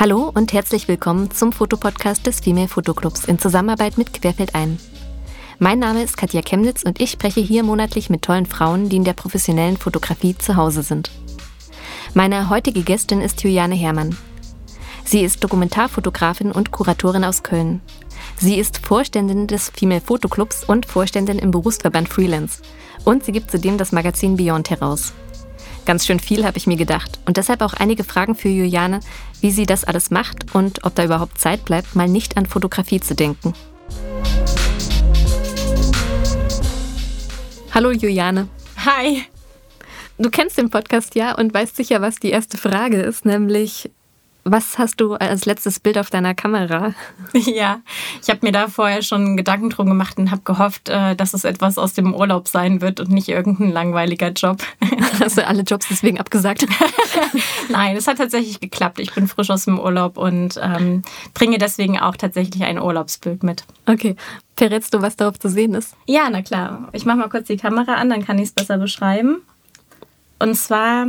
Hallo und herzlich willkommen zum Fotopodcast des Female Fotoclubs in Zusammenarbeit mit Querfeld ein. Mein Name ist Katja Chemnitz und ich spreche hier monatlich mit tollen Frauen, die in der professionellen Fotografie zu Hause sind. Meine heutige Gästin ist Juliane Herrmann. Sie ist Dokumentarfotografin und Kuratorin aus Köln. Sie ist Vorständin des Female Fotoclubs und Vorständin im Berufsverband Freelance. Und sie gibt zudem das Magazin Beyond heraus. Ganz schön viel habe ich mir gedacht und deshalb auch einige Fragen für Juliane, wie sie das alles macht und ob da überhaupt Zeit bleibt, mal nicht an Fotografie zu denken. Hallo Juliane. Hi. Du kennst den Podcast ja und weißt sicher, was die erste Frage ist, nämlich was hast du als letztes Bild auf deiner Kamera? Ja, ich habe mir da vorher schon Gedanken drum gemacht und habe gehofft, äh, dass es etwas aus dem Urlaub sein wird und nicht irgendein langweiliger Job. Hast du alle Jobs deswegen abgesagt? Nein, es hat tatsächlich geklappt. Ich bin frisch aus dem Urlaub und ähm, bringe deswegen auch tatsächlich ein Urlaubsbild mit. Okay. Verrätst du, was darauf zu sehen ist? Ja, na klar. Ich mache mal kurz die Kamera an, dann kann ich es besser beschreiben. Und zwar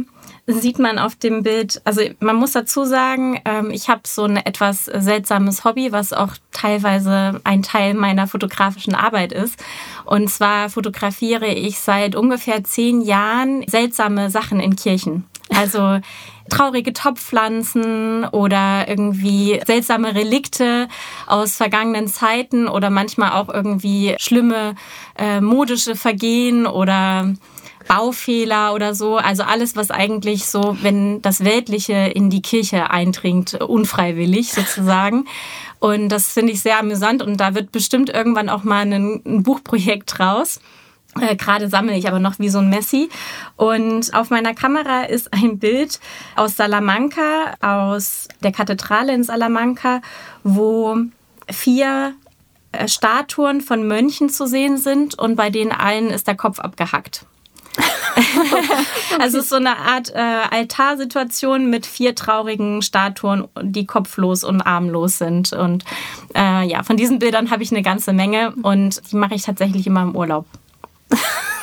sieht man auf dem Bild, also man muss dazu sagen, ähm, ich habe so ein etwas seltsames Hobby, was auch teilweise ein Teil meiner fotografischen Arbeit ist. Und zwar fotografiere ich seit ungefähr zehn Jahren seltsame Sachen in Kirchen. Also traurige Topfpflanzen oder irgendwie seltsame Relikte aus vergangenen Zeiten oder manchmal auch irgendwie schlimme äh, modische Vergehen oder Baufehler oder so. Also alles, was eigentlich so, wenn das Weltliche in die Kirche eindringt, unfreiwillig sozusagen. Und das finde ich sehr amüsant und da wird bestimmt irgendwann auch mal ein, ein Buchprojekt draus. Äh, Gerade sammle ich aber noch wie so ein Messi. Und auf meiner Kamera ist ein Bild aus Salamanca, aus der Kathedrale in Salamanca, wo vier äh, Statuen von Mönchen zu sehen sind und bei denen allen ist der Kopf abgehackt. Also es ist so eine Art äh, Altarsituation mit vier traurigen Statuen, die kopflos und armlos sind. Und äh, ja, von diesen Bildern habe ich eine ganze Menge und die mache ich tatsächlich immer im Urlaub.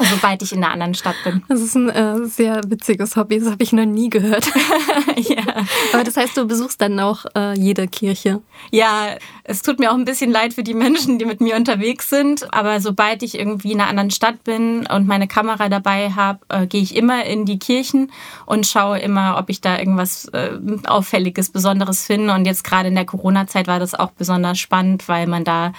sobald ich in einer anderen Stadt bin. Das ist ein äh, sehr witziges Hobby, das habe ich noch nie gehört. ja. Aber das heißt, du besuchst dann auch äh, jede Kirche? Ja, es tut mir auch ein bisschen leid für die Menschen, die mit mir unterwegs sind. Aber sobald ich irgendwie in einer anderen Stadt bin und meine Kamera dabei habe, äh, gehe ich immer in die Kirchen und schaue immer, ob ich da irgendwas äh, Auffälliges, Besonderes finde. Und jetzt gerade in der Corona-Zeit war das auch besonders spannend, weil man da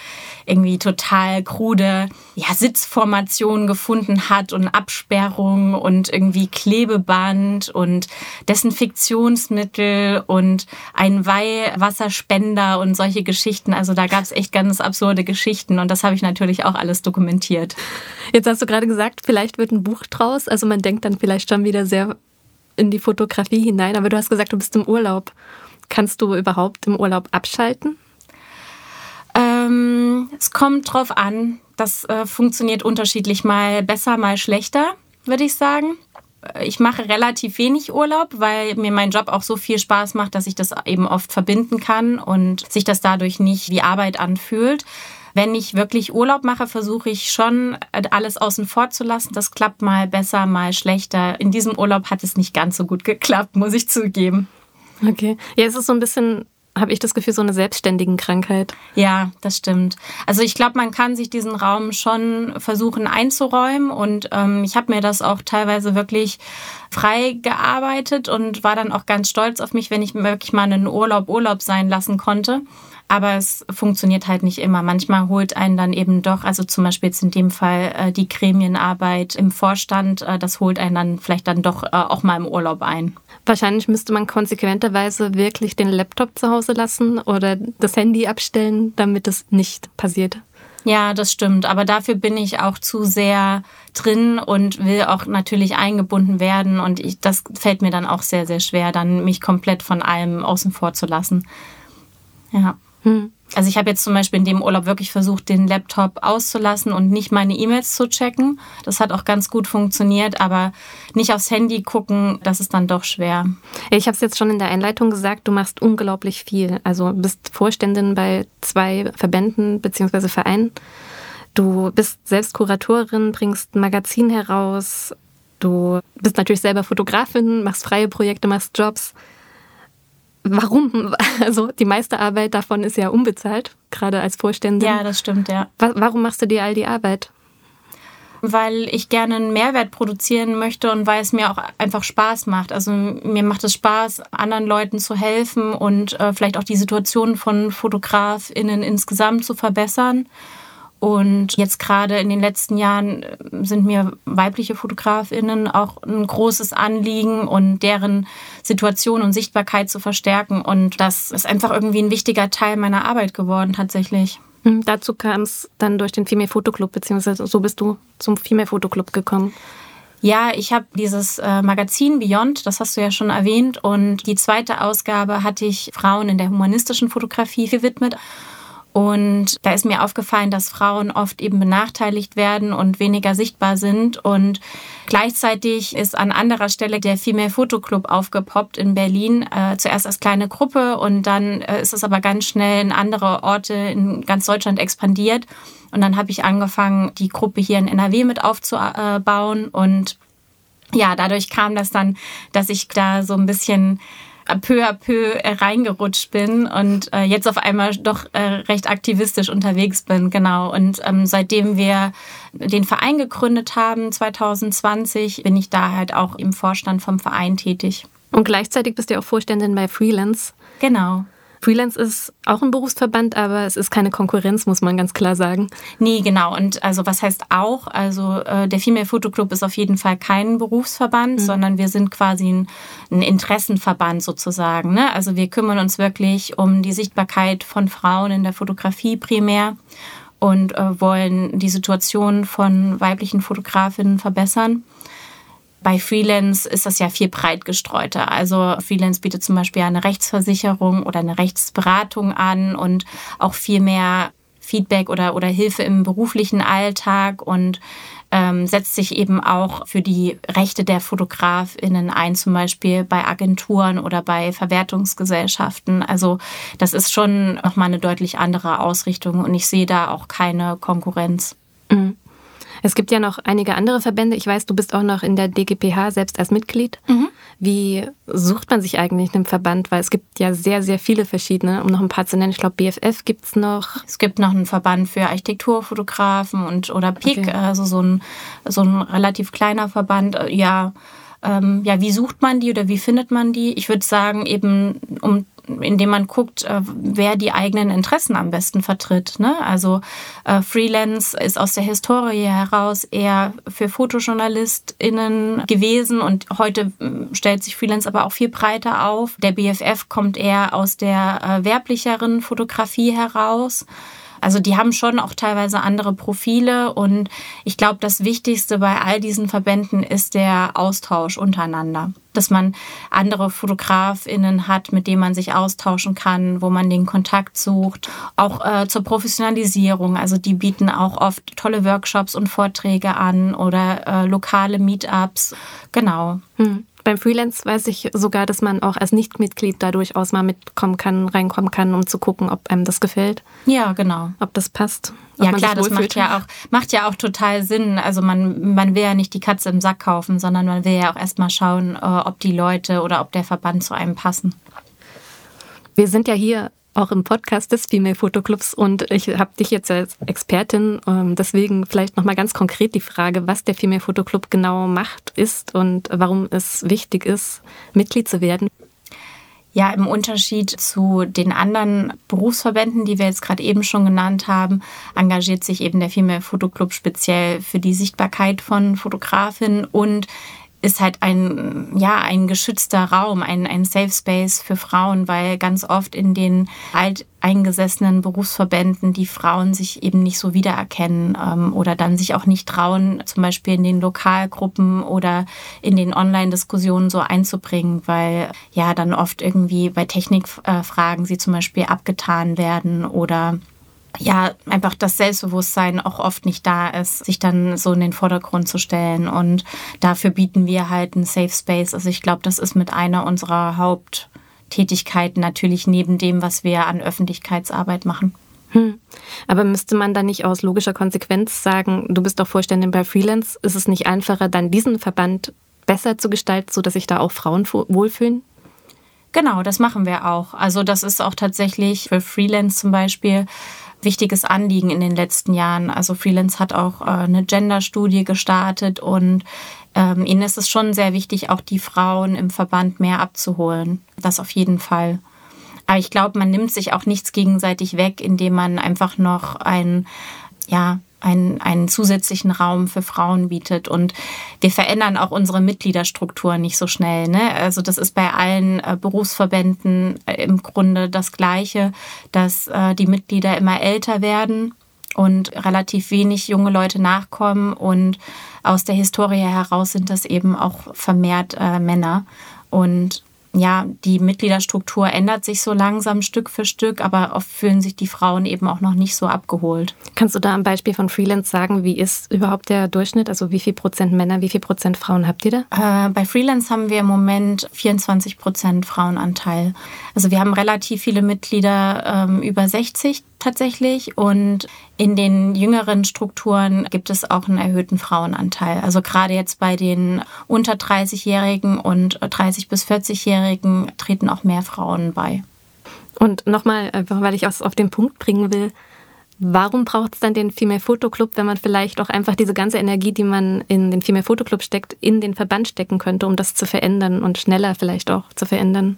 irgendwie total krude ja, Sitzformationen gefunden hat und Absperrung und irgendwie Klebeband und Desinfektionsmittel und ein Weihwasserspender und solche Geschichten. Also da gab es echt ganz absurde Geschichten und das habe ich natürlich auch alles dokumentiert. Jetzt hast du gerade gesagt, vielleicht wird ein Buch draus. Also man denkt dann vielleicht schon wieder sehr in die Fotografie hinein, aber du hast gesagt, du bist im Urlaub. Kannst du überhaupt im Urlaub abschalten? Ähm, es kommt drauf an. Das äh, funktioniert unterschiedlich, mal besser, mal schlechter, würde ich sagen. Ich mache relativ wenig Urlaub, weil mir mein Job auch so viel Spaß macht, dass ich das eben oft verbinden kann und sich das dadurch nicht wie Arbeit anfühlt. Wenn ich wirklich Urlaub mache, versuche ich schon alles außen vor zu lassen. Das klappt mal besser, mal schlechter. In diesem Urlaub hat es nicht ganz so gut geklappt, muss ich zugeben. Okay. Ja, es ist so ein bisschen habe ich das Gefühl, so eine selbstständigen Krankheit. Ja, das stimmt. Also ich glaube, man kann sich diesen Raum schon versuchen einzuräumen und ähm, ich habe mir das auch teilweise wirklich frei gearbeitet und war dann auch ganz stolz auf mich, wenn ich wirklich mal einen Urlaub Urlaub sein lassen konnte. Aber es funktioniert halt nicht immer. Manchmal holt einen dann eben doch, also zum Beispiel jetzt in dem Fall äh, die Gremienarbeit im Vorstand, äh, das holt einen dann vielleicht dann doch äh, auch mal im Urlaub ein. Wahrscheinlich müsste man konsequenterweise wirklich den Laptop zu Hause lassen oder das Handy abstellen, damit es nicht passiert. Ja, das stimmt. Aber dafür bin ich auch zu sehr drin und will auch natürlich eingebunden werden. Und ich, das fällt mir dann auch sehr, sehr schwer, dann mich komplett von allem außen vor zu lassen. Ja. Hm. Also ich habe jetzt zum Beispiel in dem Urlaub wirklich versucht, den Laptop auszulassen und nicht meine E-Mails zu checken. Das hat auch ganz gut funktioniert, aber nicht aufs Handy gucken, das ist dann doch schwer. Ich habe es jetzt schon in der Einleitung gesagt, du machst unglaublich viel. Also bist Vorständin bei zwei Verbänden bzw. Vereinen. Du bist selbst Kuratorin, bringst ein Magazin heraus. Du bist natürlich selber Fotografin, machst freie Projekte, machst Jobs. Warum? Also die meiste Arbeit davon ist ja unbezahlt, gerade als Vorständin. Ja, das stimmt, ja. Warum machst du dir all die Arbeit? Weil ich gerne einen Mehrwert produzieren möchte und weil es mir auch einfach Spaß macht. Also mir macht es Spaß, anderen Leuten zu helfen und äh, vielleicht auch die Situation von FotografInnen insgesamt zu verbessern. Und jetzt gerade in den letzten Jahren äh, sind mir weibliche Fotografinnen auch ein großes Anliegen und deren Situation und Sichtbarkeit zu verstärken. Und das ist einfach irgendwie ein wichtiger Teil meiner Arbeit geworden tatsächlich. Mhm, dazu kam es dann durch den Female Fotoclub, beziehungsweise so bist du zum Female Fotoclub gekommen. Ja, ich habe dieses äh, Magazin Beyond, das hast du ja schon erwähnt, und die zweite Ausgabe hatte ich Frauen in der humanistischen Fotografie gewidmet. Und da ist mir aufgefallen, dass Frauen oft eben benachteiligt werden und weniger sichtbar sind. Und gleichzeitig ist an anderer Stelle der Female Photo Club aufgepoppt in Berlin. Äh, zuerst als kleine Gruppe und dann äh, ist es aber ganz schnell in andere Orte in ganz Deutschland expandiert. Und dann habe ich angefangen, die Gruppe hier in NRW mit aufzubauen. Und ja, dadurch kam das dann, dass ich da so ein bisschen peu à peu äh, reingerutscht bin und äh, jetzt auf einmal doch äh, recht aktivistisch unterwegs bin, genau. Und ähm, seitdem wir den Verein gegründet haben, 2020, bin ich da halt auch im Vorstand vom Verein tätig. Und gleichzeitig bist du auch Vorständin bei Freelance. Genau. Freelance ist auch ein Berufsverband, aber es ist keine Konkurrenz, muss man ganz klar sagen. Nee, genau. Und also was heißt auch? Also äh, der Female Photo Club ist auf jeden Fall kein Berufsverband, mhm. sondern wir sind quasi ein, ein Interessenverband sozusagen. Ne? Also wir kümmern uns wirklich um die Sichtbarkeit von Frauen in der Fotografie primär und äh, wollen die Situation von weiblichen Fotografinnen verbessern. Bei Freelance ist das ja viel breit gestreuter. Also Freelance bietet zum Beispiel eine Rechtsversicherung oder eine Rechtsberatung an und auch viel mehr Feedback oder, oder Hilfe im beruflichen Alltag und ähm, setzt sich eben auch für die Rechte der FotografInnen ein, zum Beispiel bei Agenturen oder bei Verwertungsgesellschaften. Also das ist schon nochmal eine deutlich andere Ausrichtung und ich sehe da auch keine Konkurrenz. Mhm. Es gibt ja noch einige andere Verbände. Ich weiß, du bist auch noch in der DGPH selbst als Mitglied. Mhm. Wie sucht man sich eigentlich einen Verband? Weil es gibt ja sehr, sehr viele verschiedene. Um noch ein paar zu nennen, ich glaube, BFF gibt es noch. Es gibt noch einen Verband für Architekturfotografen und oder PIC, okay. also so ein, so ein relativ kleiner Verband. Ja, ähm, ja, wie sucht man die oder wie findet man die? Ich würde sagen, eben um indem man guckt, äh, wer die eigenen Interessen am besten vertritt. Ne? Also äh, Freelance ist aus der Historie heraus eher für FotojournalistInnen gewesen und heute äh, stellt sich Freelance aber auch viel breiter auf. Der BFF kommt eher aus der werblicheren Fotografie heraus. Also die haben schon auch teilweise andere Profile und ich glaube, das Wichtigste bei all diesen Verbänden ist der Austausch untereinander. Dass man andere FotografInnen hat, mit denen man sich austauschen kann, wo man den Kontakt sucht. Auch äh, zur Professionalisierung. Also die bieten auch oft tolle Workshops und Vorträge an oder äh, lokale Meetups. Genau. Hm. Beim Freelance weiß ich sogar, dass man auch als Nichtmitglied da durchaus mal mitkommen kann, reinkommen kann, um zu gucken, ob einem das gefällt. Ja, genau. Ob das passt. Ja, klar, das macht ja, auch, macht ja auch total Sinn. Also man, man will ja nicht die Katze im Sack kaufen, sondern man will ja auch erstmal schauen, äh, ob die Leute oder ob der Verband zu einem passen. Wir sind ja hier auch im Podcast des Female Fotoclubs und ich habe dich jetzt als Expertin, ähm, deswegen vielleicht nochmal ganz konkret die Frage, was der Female Fotoclub genau macht, ist und warum es wichtig ist, Mitglied zu werden. Ja, im Unterschied zu den anderen Berufsverbänden, die wir jetzt gerade eben schon genannt haben, engagiert sich eben der Female Fotoclub speziell für die Sichtbarkeit von Fotografinnen und ist halt ein, ja, ein geschützter Raum, ein, ein Safe Space für Frauen, weil ganz oft in den alteingesessenen Berufsverbänden die Frauen sich eben nicht so wiedererkennen ähm, oder dann sich auch nicht trauen, zum Beispiel in den Lokalgruppen oder in den Online-Diskussionen so einzubringen, weil ja dann oft irgendwie bei Technikfragen äh, sie zum Beispiel abgetan werden oder ja, einfach das Selbstbewusstsein auch oft nicht da ist, sich dann so in den Vordergrund zu stellen. Und dafür bieten wir halt einen Safe Space. Also ich glaube, das ist mit einer unserer Haupttätigkeiten natürlich neben dem, was wir an Öffentlichkeitsarbeit machen. Hm. Aber müsste man dann nicht aus logischer Konsequenz sagen, du bist doch Vorständin bei Freelance, ist es nicht einfacher, dann diesen Verband besser zu gestalten, sodass sich da auch Frauen wohlfühlen? Genau, das machen wir auch. Also das ist auch tatsächlich für Freelance zum Beispiel wichtiges Anliegen in den letzten Jahren. Also Freelance hat auch äh, eine Gender-Studie gestartet und ähm, ihnen ist es schon sehr wichtig, auch die Frauen im Verband mehr abzuholen. Das auf jeden Fall. Aber ich glaube, man nimmt sich auch nichts gegenseitig weg, indem man einfach noch ein, ja, einen, einen zusätzlichen Raum für Frauen bietet. Und wir verändern auch unsere Mitgliederstruktur nicht so schnell. Ne? Also das ist bei allen äh, Berufsverbänden äh, im Grunde das Gleiche, dass äh, die Mitglieder immer älter werden und relativ wenig junge Leute nachkommen. Und aus der Historie heraus sind das eben auch vermehrt äh, Männer. Und ja, die Mitgliederstruktur ändert sich so langsam Stück für Stück, aber oft fühlen sich die Frauen eben auch noch nicht so abgeholt. Kannst du da am Beispiel von Freelance sagen, wie ist überhaupt der Durchschnitt? Also wie viel Prozent Männer, wie viel Prozent Frauen habt ihr da? Äh, bei Freelance haben wir im Moment 24 Prozent Frauenanteil. Also wir haben relativ viele Mitglieder ähm, über 60 tatsächlich und in den jüngeren Strukturen gibt es auch einen erhöhten Frauenanteil. Also gerade jetzt bei den unter 30-Jährigen und 30 bis 40-Jährigen treten auch mehr Frauen bei. Und nochmal, weil ich es auf den Punkt bringen will, warum braucht es dann den Female Photo Club, wenn man vielleicht auch einfach diese ganze Energie, die man in den Female Photo Club steckt, in den Verband stecken könnte, um das zu verändern und schneller vielleicht auch zu verändern?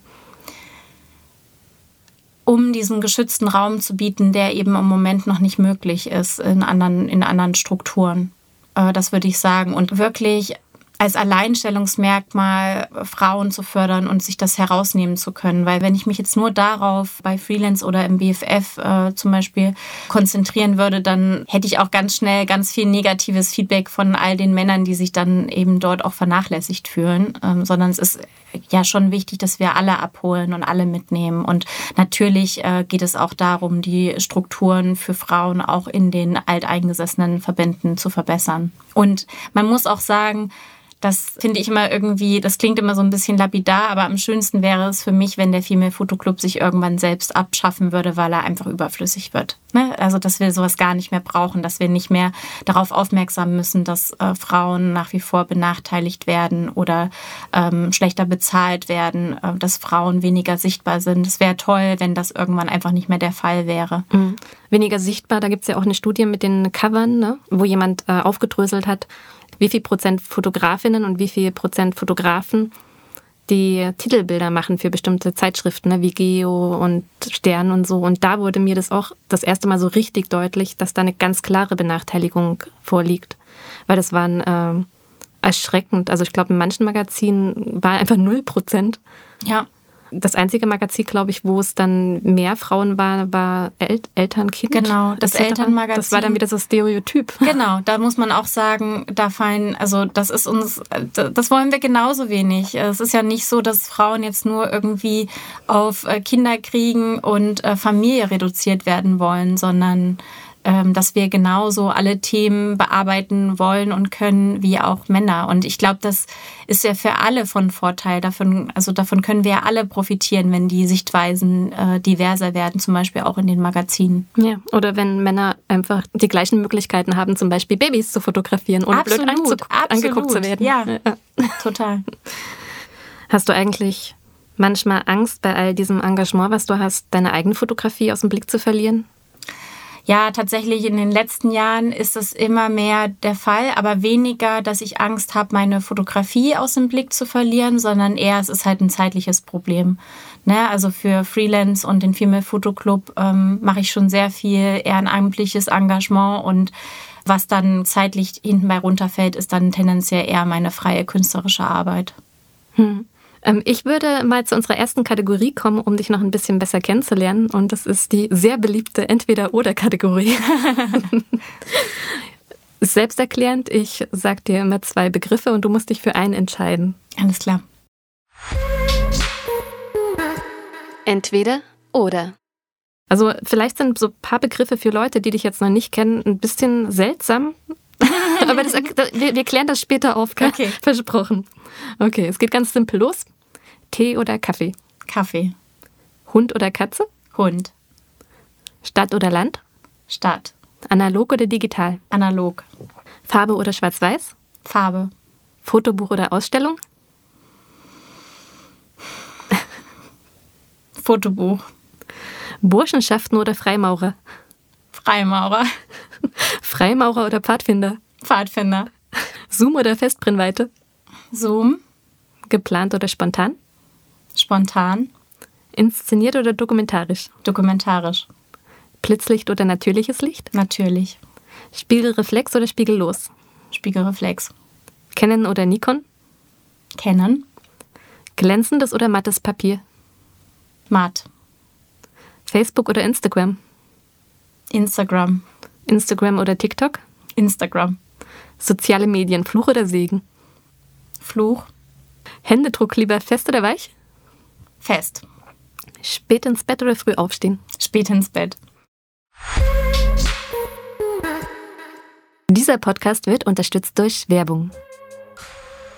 Um diesen geschützten Raum zu bieten, der eben im Moment noch nicht möglich ist in anderen, in anderen Strukturen. Äh, das würde ich sagen. Und wirklich als Alleinstellungsmerkmal Frauen zu fördern und sich das herausnehmen zu können. Weil wenn ich mich jetzt nur darauf bei Freelance oder im BFF äh, zum Beispiel konzentrieren würde, dann hätte ich auch ganz schnell ganz viel negatives Feedback von all den Männern, die sich dann eben dort auch vernachlässigt fühlen. Ähm, sondern es ist ja schon wichtig, dass wir alle abholen und alle mitnehmen. Und natürlich äh, geht es auch darum, die Strukturen für Frauen auch in den alteingesessenen Verbänden zu verbessern. Und man muss auch sagen, das finde ich immer irgendwie, das klingt immer so ein bisschen lapidar, aber am schönsten wäre es für mich, wenn der Female Photo Club sich irgendwann selbst abschaffen würde, weil er einfach überflüssig wird. Ne? Also, dass wir sowas gar nicht mehr brauchen, dass wir nicht mehr darauf aufmerksam müssen, dass äh, Frauen nach wie vor benachteiligt werden oder ähm, schlechter bezahlt werden, äh, dass Frauen weniger sichtbar sind. Es wäre toll, wenn das irgendwann einfach nicht mehr der Fall wäre. Mhm. Weniger sichtbar, da gibt es ja auch eine Studie mit den Covern, ne? wo jemand äh, aufgedröselt hat, wie viel Prozent Fotografinnen und wie viel Prozent Fotografen die Titelbilder machen für bestimmte Zeitschriften, ne, wie Geo und Stern und so. Und da wurde mir das auch das erste Mal so richtig deutlich, dass da eine ganz klare Benachteiligung vorliegt. Weil das waren äh, erschreckend. Also ich glaube, in manchen Magazinen war einfach null Prozent. Ja das einzige Magazin, glaube ich, wo es dann mehr Frauen war, war El Eltern, Kind. Genau, das Elternmagazin. Das war dann wieder so Stereotyp. Genau, da muss man auch sagen, da fallen, also das ist uns, das wollen wir genauso wenig. Es ist ja nicht so, dass Frauen jetzt nur irgendwie auf äh, Kinder kriegen und äh, Familie reduziert werden wollen, sondern dass wir genauso alle Themen bearbeiten wollen und können wie auch Männer. Und ich glaube, das ist ja für alle von Vorteil. Davon, also davon können wir alle profitieren, wenn die Sichtweisen äh, diverser werden, zum Beispiel auch in den Magazinen. Ja, oder wenn Männer einfach die gleichen Möglichkeiten haben, zum Beispiel Babys zu fotografieren, ohne absolut, blöd absolut. angeguckt zu werden. Ja, ja. total. Hast du eigentlich manchmal Angst bei all diesem Engagement, was du hast, deine eigene Fotografie aus dem Blick zu verlieren? Ja, tatsächlich in den letzten Jahren ist es immer mehr der Fall, aber weniger, dass ich Angst habe, meine Fotografie aus dem Blick zu verlieren, sondern eher, es ist halt ein zeitliches Problem. Ne? Also für Freelance und den Female Photo Club ähm, mache ich schon sehr viel ehrenamtliches Engagement und was dann zeitlich hinten bei runterfällt, ist dann tendenziell eher meine freie künstlerische Arbeit. Hm. Ähm, ich würde mal zu unserer ersten Kategorie kommen, um dich noch ein bisschen besser kennenzulernen. Und das ist die sehr beliebte Entweder-Oder-Kategorie. Selbsterklärend, ich sag dir immer zwei Begriffe und du musst dich für einen entscheiden. Alles klar. Entweder oder. Also vielleicht sind so ein paar Begriffe für Leute, die dich jetzt noch nicht kennen, ein bisschen seltsam. Aber das, wir, wir, klären das später auf, okay. versprochen. Okay, es geht ganz simpel los. Tee oder Kaffee? Kaffee. Hund oder Katze? Hund. Stadt oder Land? Stadt. Analog oder digital? Analog. Farbe oder Schwarz-Weiß? Farbe. Fotobuch oder Ausstellung? Fotobuch. Burschenschaften oder Freimaurer? Freimaurer. Freimaurer oder Pfadfinder? Pfadfinder. Zoom oder Festbrennweite? Zoom. Geplant oder spontan? Spontan. Inszeniert oder dokumentarisch? Dokumentarisch. Blitzlicht oder natürliches Licht? Natürlich. Spiegelreflex oder spiegellos? Spiegelreflex. Canon oder Nikon? Canon. Glänzendes oder mattes Papier? Matt. Facebook oder Instagram? Instagram. Instagram oder TikTok? Instagram. Soziale Medien, Fluch oder Segen? Fluch. Händedruck lieber fest oder weich? Fest. Spät ins Bett oder früh aufstehen? Spät ins Bett. Dieser Podcast wird unterstützt durch Werbung.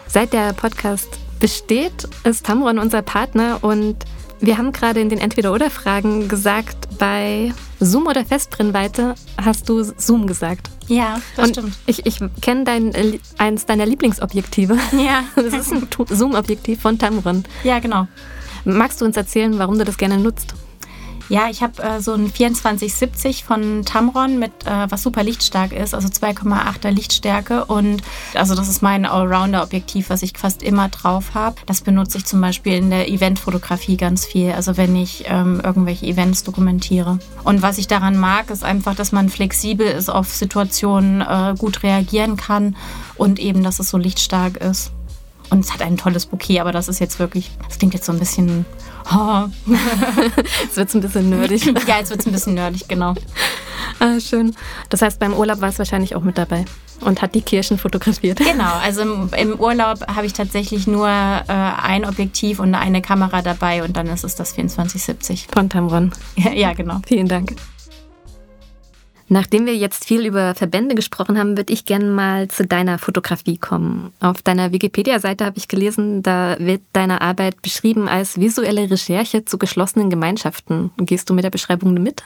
Seit der Podcast besteht, ist Tamron unser Partner und wir haben gerade in den Entweder-Oder-Fragen gesagt, bei Zoom oder Festbrennweite hast du Zoom gesagt. Ja, das und stimmt. Ich, ich kenne dein, äh, eins deiner Lieblingsobjektive. Ja. Das ist ein Zoom-Objektiv von Tamron. Ja, genau. Magst du uns erzählen, warum du das gerne nutzt? Ja, ich habe äh, so ein 2470 von Tamron mit äh, was super lichtstark ist, also 2,8er Lichtstärke und also das ist mein Allrounder-Objektiv, was ich fast immer drauf habe. Das benutze ich zum Beispiel in der Eventfotografie ganz viel, also wenn ich ähm, irgendwelche Events dokumentiere. Und was ich daran mag, ist einfach, dass man flexibel ist, auf Situationen äh, gut reagieren kann und eben, dass es so lichtstark ist. Und es hat ein tolles Bouquet, aber das ist jetzt wirklich, das klingt jetzt so ein bisschen. Oh. Jetzt wird es ein bisschen nerdig. ja, jetzt wird es ein bisschen nerdig, genau. Ah, schön. Das heißt, beim Urlaub war es wahrscheinlich auch mit dabei und hat die Kirchen fotografiert. Genau, also im, im Urlaub habe ich tatsächlich nur äh, ein Objektiv und eine Kamera dabei und dann ist es das 2470. Von Tamron. Ja, ja, genau. Vielen Dank. Nachdem wir jetzt viel über Verbände gesprochen haben, würde ich gerne mal zu deiner Fotografie kommen. Auf deiner Wikipedia-Seite habe ich gelesen, da wird deine Arbeit beschrieben als visuelle Recherche zu geschlossenen Gemeinschaften. Gehst du mit der Beschreibung mit?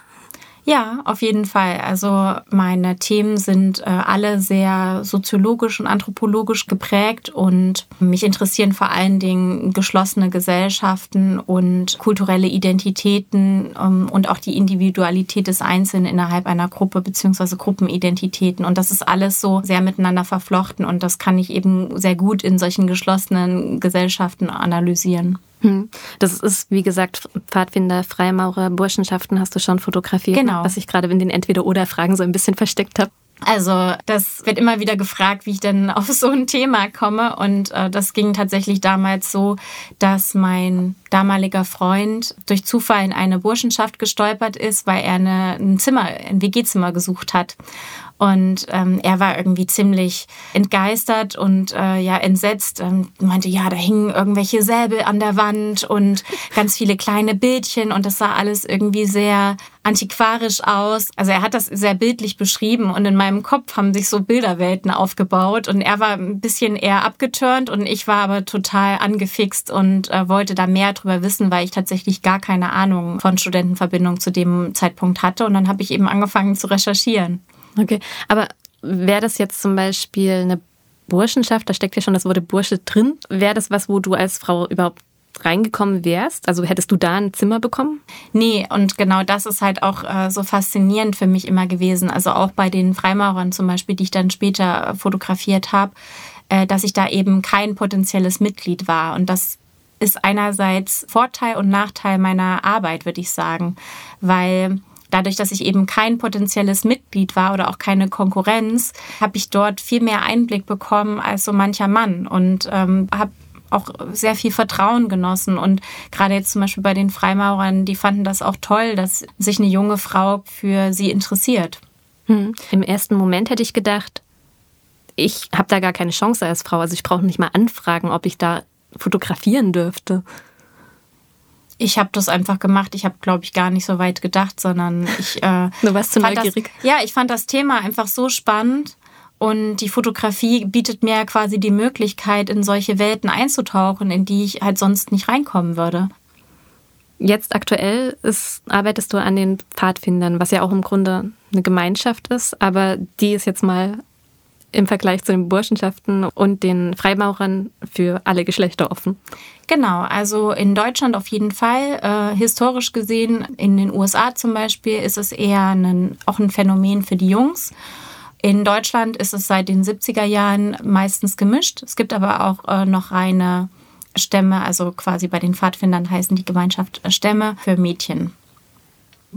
Ja, auf jeden Fall. Also meine Themen sind äh, alle sehr soziologisch und anthropologisch geprägt und mich interessieren vor allen Dingen geschlossene Gesellschaften und kulturelle Identitäten ähm, und auch die Individualität des Einzelnen innerhalb einer Gruppe beziehungsweise Gruppenidentitäten. Und das ist alles so sehr miteinander verflochten und das kann ich eben sehr gut in solchen geschlossenen Gesellschaften analysieren. Hm. Das ist, wie gesagt, Pfadfinder, Freimaurer, Burschenschaften hast du schon fotografiert. Genau. Was ich gerade in den Entweder-Oder-Fragen so ein bisschen versteckt habe. Also das wird immer wieder gefragt, wie ich denn auf so ein Thema komme. Und äh, das ging tatsächlich damals so, dass mein damaliger Freund durch Zufall in eine Burschenschaft gestolpert ist, weil er eine, ein Zimmer, ein WG-Zimmer gesucht hat. Und ähm, er war irgendwie ziemlich entgeistert und äh, ja entsetzt. Ähm, meinte, ja, da hingen irgendwelche Säbel an der Wand und ganz viele kleine Bildchen und das sah alles irgendwie sehr antiquarisch aus. Also er hat das sehr bildlich beschrieben und in meinem Kopf haben sich so Bilderwelten aufgebaut und er war ein bisschen eher abgeturnt und ich war aber total angefixt und äh, wollte da mehr drüber wissen, weil ich tatsächlich gar keine Ahnung von Studentenverbindung zu dem Zeitpunkt hatte und dann habe ich eben angefangen zu recherchieren. Okay, aber wäre das jetzt zum Beispiel eine Burschenschaft, da steckt ja schon das Wort Bursche drin, wäre das was, wo du als Frau überhaupt reingekommen wärst? Also hättest du da ein Zimmer bekommen? Nee, und genau das ist halt auch äh, so faszinierend für mich immer gewesen. Also auch bei den Freimaurern zum Beispiel, die ich dann später fotografiert habe, äh, dass ich da eben kein potenzielles Mitglied war. Und das ist einerseits Vorteil und Nachteil meiner Arbeit, würde ich sagen, weil dadurch, dass ich eben kein potenzielles Mitglied war oder auch keine Konkurrenz, habe ich dort viel mehr Einblick bekommen als so mancher Mann und ähm, habe auch sehr viel Vertrauen genossen. Und gerade jetzt zum Beispiel bei den Freimaurern, die fanden das auch toll, dass sich eine junge Frau für sie interessiert. Hm. Im ersten Moment hätte ich gedacht, ich habe da gar keine Chance als Frau. Also ich brauche nicht mal anfragen, ob ich da fotografieren dürfte. Ich habe das einfach gemacht. Ich habe, glaube ich, gar nicht so weit gedacht, sondern ich. Äh, du warst zu neugierig. Das, ja, ich fand das Thema einfach so spannend. Und die Fotografie bietet mir quasi die Möglichkeit, in solche Welten einzutauchen, in die ich halt sonst nicht reinkommen würde. Jetzt aktuell ist, arbeitest du an den Pfadfindern, was ja auch im Grunde eine Gemeinschaft ist, aber die ist jetzt mal im Vergleich zu den Burschenschaften und den Freimaurern für alle Geschlechter offen. Genau, also in Deutschland auf jeden Fall. Äh, historisch gesehen, in den USA zum Beispiel, ist es eher ein, auch ein Phänomen für die Jungs. In Deutschland ist es seit den 70er Jahren meistens gemischt. Es gibt aber auch äh, noch reine Stämme, also quasi bei den Pfadfindern heißen die Gemeinschaft Stämme für Mädchen.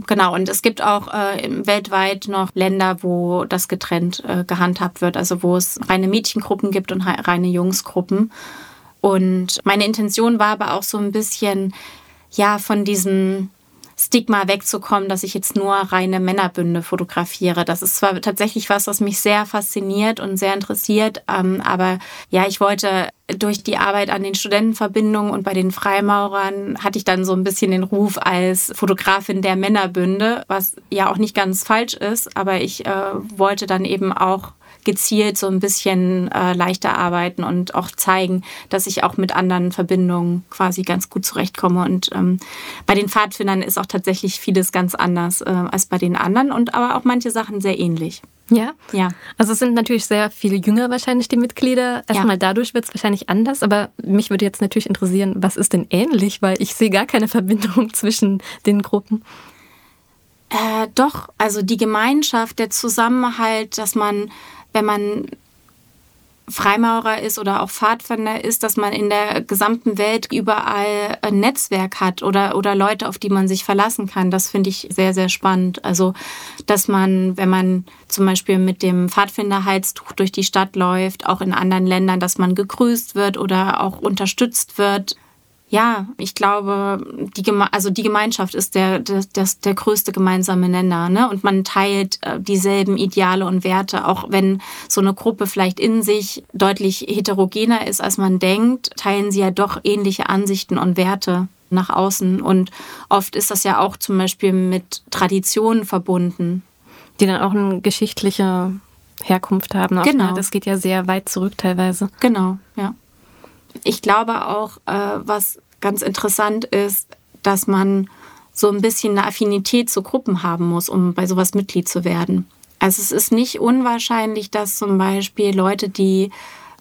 Genau, und es gibt auch äh, weltweit noch Länder, wo das getrennt äh, gehandhabt wird, also wo es reine Mädchengruppen gibt und reine Jungsgruppen. Und meine Intention war aber auch so ein bisschen, ja, von diesem Stigma wegzukommen, dass ich jetzt nur reine Männerbünde fotografiere. Das ist zwar tatsächlich was, was mich sehr fasziniert und sehr interessiert, ähm, aber ja, ich wollte durch die Arbeit an den Studentenverbindungen und bei den Freimaurern hatte ich dann so ein bisschen den Ruf als Fotografin der Männerbünde, was ja auch nicht ganz falsch ist, aber ich äh, wollte dann eben auch gezielt so ein bisschen äh, leichter arbeiten und auch zeigen, dass ich auch mit anderen Verbindungen quasi ganz gut zurechtkomme. Und ähm, bei den Pfadfindern ist auch tatsächlich vieles ganz anders äh, als bei den anderen und aber auch manche Sachen sehr ähnlich. Ja? Ja. Also es sind natürlich sehr viel jünger wahrscheinlich die Mitglieder. Erstmal ja. dadurch wird es wahrscheinlich anders, aber mich würde jetzt natürlich interessieren, was ist denn ähnlich, weil ich sehe gar keine Verbindung zwischen den Gruppen. Äh, doch, also die Gemeinschaft, der Zusammenhalt, dass man wenn man Freimaurer ist oder auch Pfadfinder ist, dass man in der gesamten Welt überall ein Netzwerk hat oder, oder Leute, auf die man sich verlassen kann. Das finde ich sehr, sehr spannend. Also, dass man, wenn man zum Beispiel mit dem Pfadfinderheitstuch durch die Stadt läuft, auch in anderen Ländern, dass man gegrüßt wird oder auch unterstützt wird ja, ich glaube, die, Geme also die Gemeinschaft ist der, der, der, größte gemeinsame Nenner. Ne? Und man teilt äh, dieselben Ideale und Werte, auch wenn so eine Gruppe vielleicht in sich deutlich heterogener ist, als man denkt, teilen sie ja doch ähnliche Ansichten und Werte nach außen. Und oft ist das ja auch zum Beispiel mit Traditionen verbunden. Die dann auch eine geschichtliche Herkunft haben. Genau. Das geht ja sehr weit zurück teilweise. Genau, ja. Ich glaube auch, äh, was ganz interessant ist, dass man so ein bisschen eine Affinität zu Gruppen haben muss, um bei sowas Mitglied zu werden. Also es ist nicht unwahrscheinlich, dass zum Beispiel Leute, die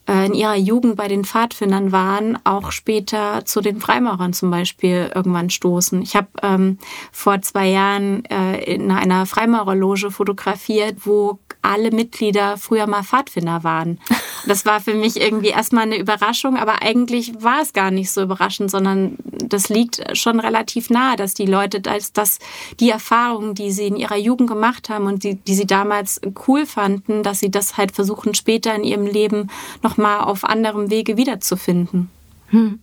in ihrer Jugend bei den Pfadfindern waren, auch später zu den Freimaurern zum Beispiel irgendwann stoßen. Ich habe ähm, vor zwei Jahren äh, in einer Freimaurerloge fotografiert, wo alle Mitglieder früher mal Pfadfinder waren. Das war für mich irgendwie erstmal eine Überraschung, aber eigentlich war es gar nicht so überraschend, sondern das liegt schon relativ nahe, dass die Leute, dass, dass die Erfahrungen, die sie in ihrer Jugend gemacht haben und die, die sie damals cool fanden, dass sie das halt versuchen, später in ihrem Leben nochmal auf anderem Wege wiederzufinden. Hm.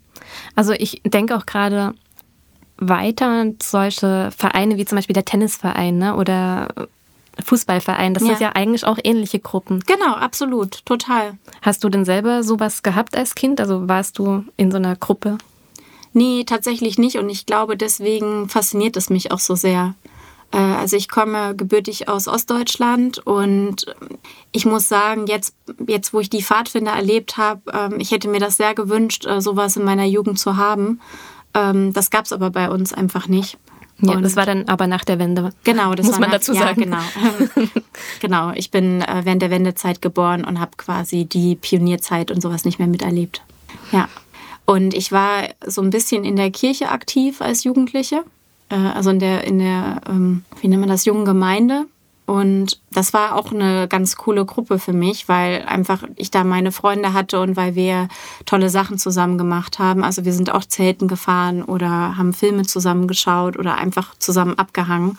Also ich denke auch gerade, weiter solche Vereine wie zum Beispiel der Tennisverein ne, oder Fußballverein. Das ja. sind ja eigentlich auch ähnliche Gruppen. Genau, absolut, total. Hast du denn selber sowas gehabt als Kind? Also warst du in so einer Gruppe? Nee, tatsächlich nicht. Und ich glaube, deswegen fasziniert es mich auch so sehr. Äh, also ich komme gebürtig aus Ostdeutschland und ich muss sagen, jetzt, jetzt wo ich die Pfadfinder erlebt habe, ähm, ich hätte mir das sehr gewünscht, äh, sowas in meiner Jugend zu haben. Ähm, das gab es aber bei uns einfach nicht. Ja, und das war dann aber nach der Wende. Genau, das muss man nach, dazu sagen. Ja, genau. genau, ich bin äh, während der Wendezeit geboren und habe quasi die Pionierzeit und sowas nicht mehr miterlebt. Ja. Und ich war so ein bisschen in der Kirche aktiv als Jugendliche, äh, also in der, in der ähm, wie nennt man das, jungen Gemeinde. Und das war auch eine ganz coole Gruppe für mich, weil einfach ich da meine Freunde hatte und weil wir tolle Sachen zusammen gemacht haben. Also wir sind auch Zelten gefahren oder haben Filme zusammen geschaut oder einfach zusammen abgehangen.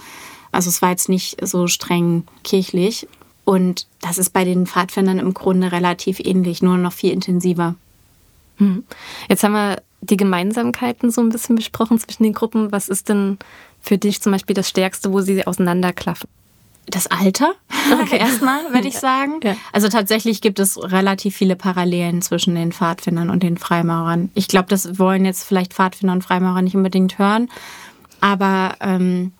Also es war jetzt nicht so streng kirchlich. Und das ist bei den Pfadfindern im Grunde relativ ähnlich, nur noch viel intensiver. Hm. Jetzt haben wir die Gemeinsamkeiten so ein bisschen besprochen zwischen den Gruppen. Was ist denn für dich zum Beispiel das Stärkste, wo sie auseinanderklaffen? das Alter okay. erstmal, würde ich sagen. Ja. Also tatsächlich gibt es relativ viele Parallelen zwischen den Pfadfindern und den Freimaurern. Ich glaube, das wollen jetzt vielleicht Pfadfinder und Freimaurer nicht unbedingt hören, aber ähm,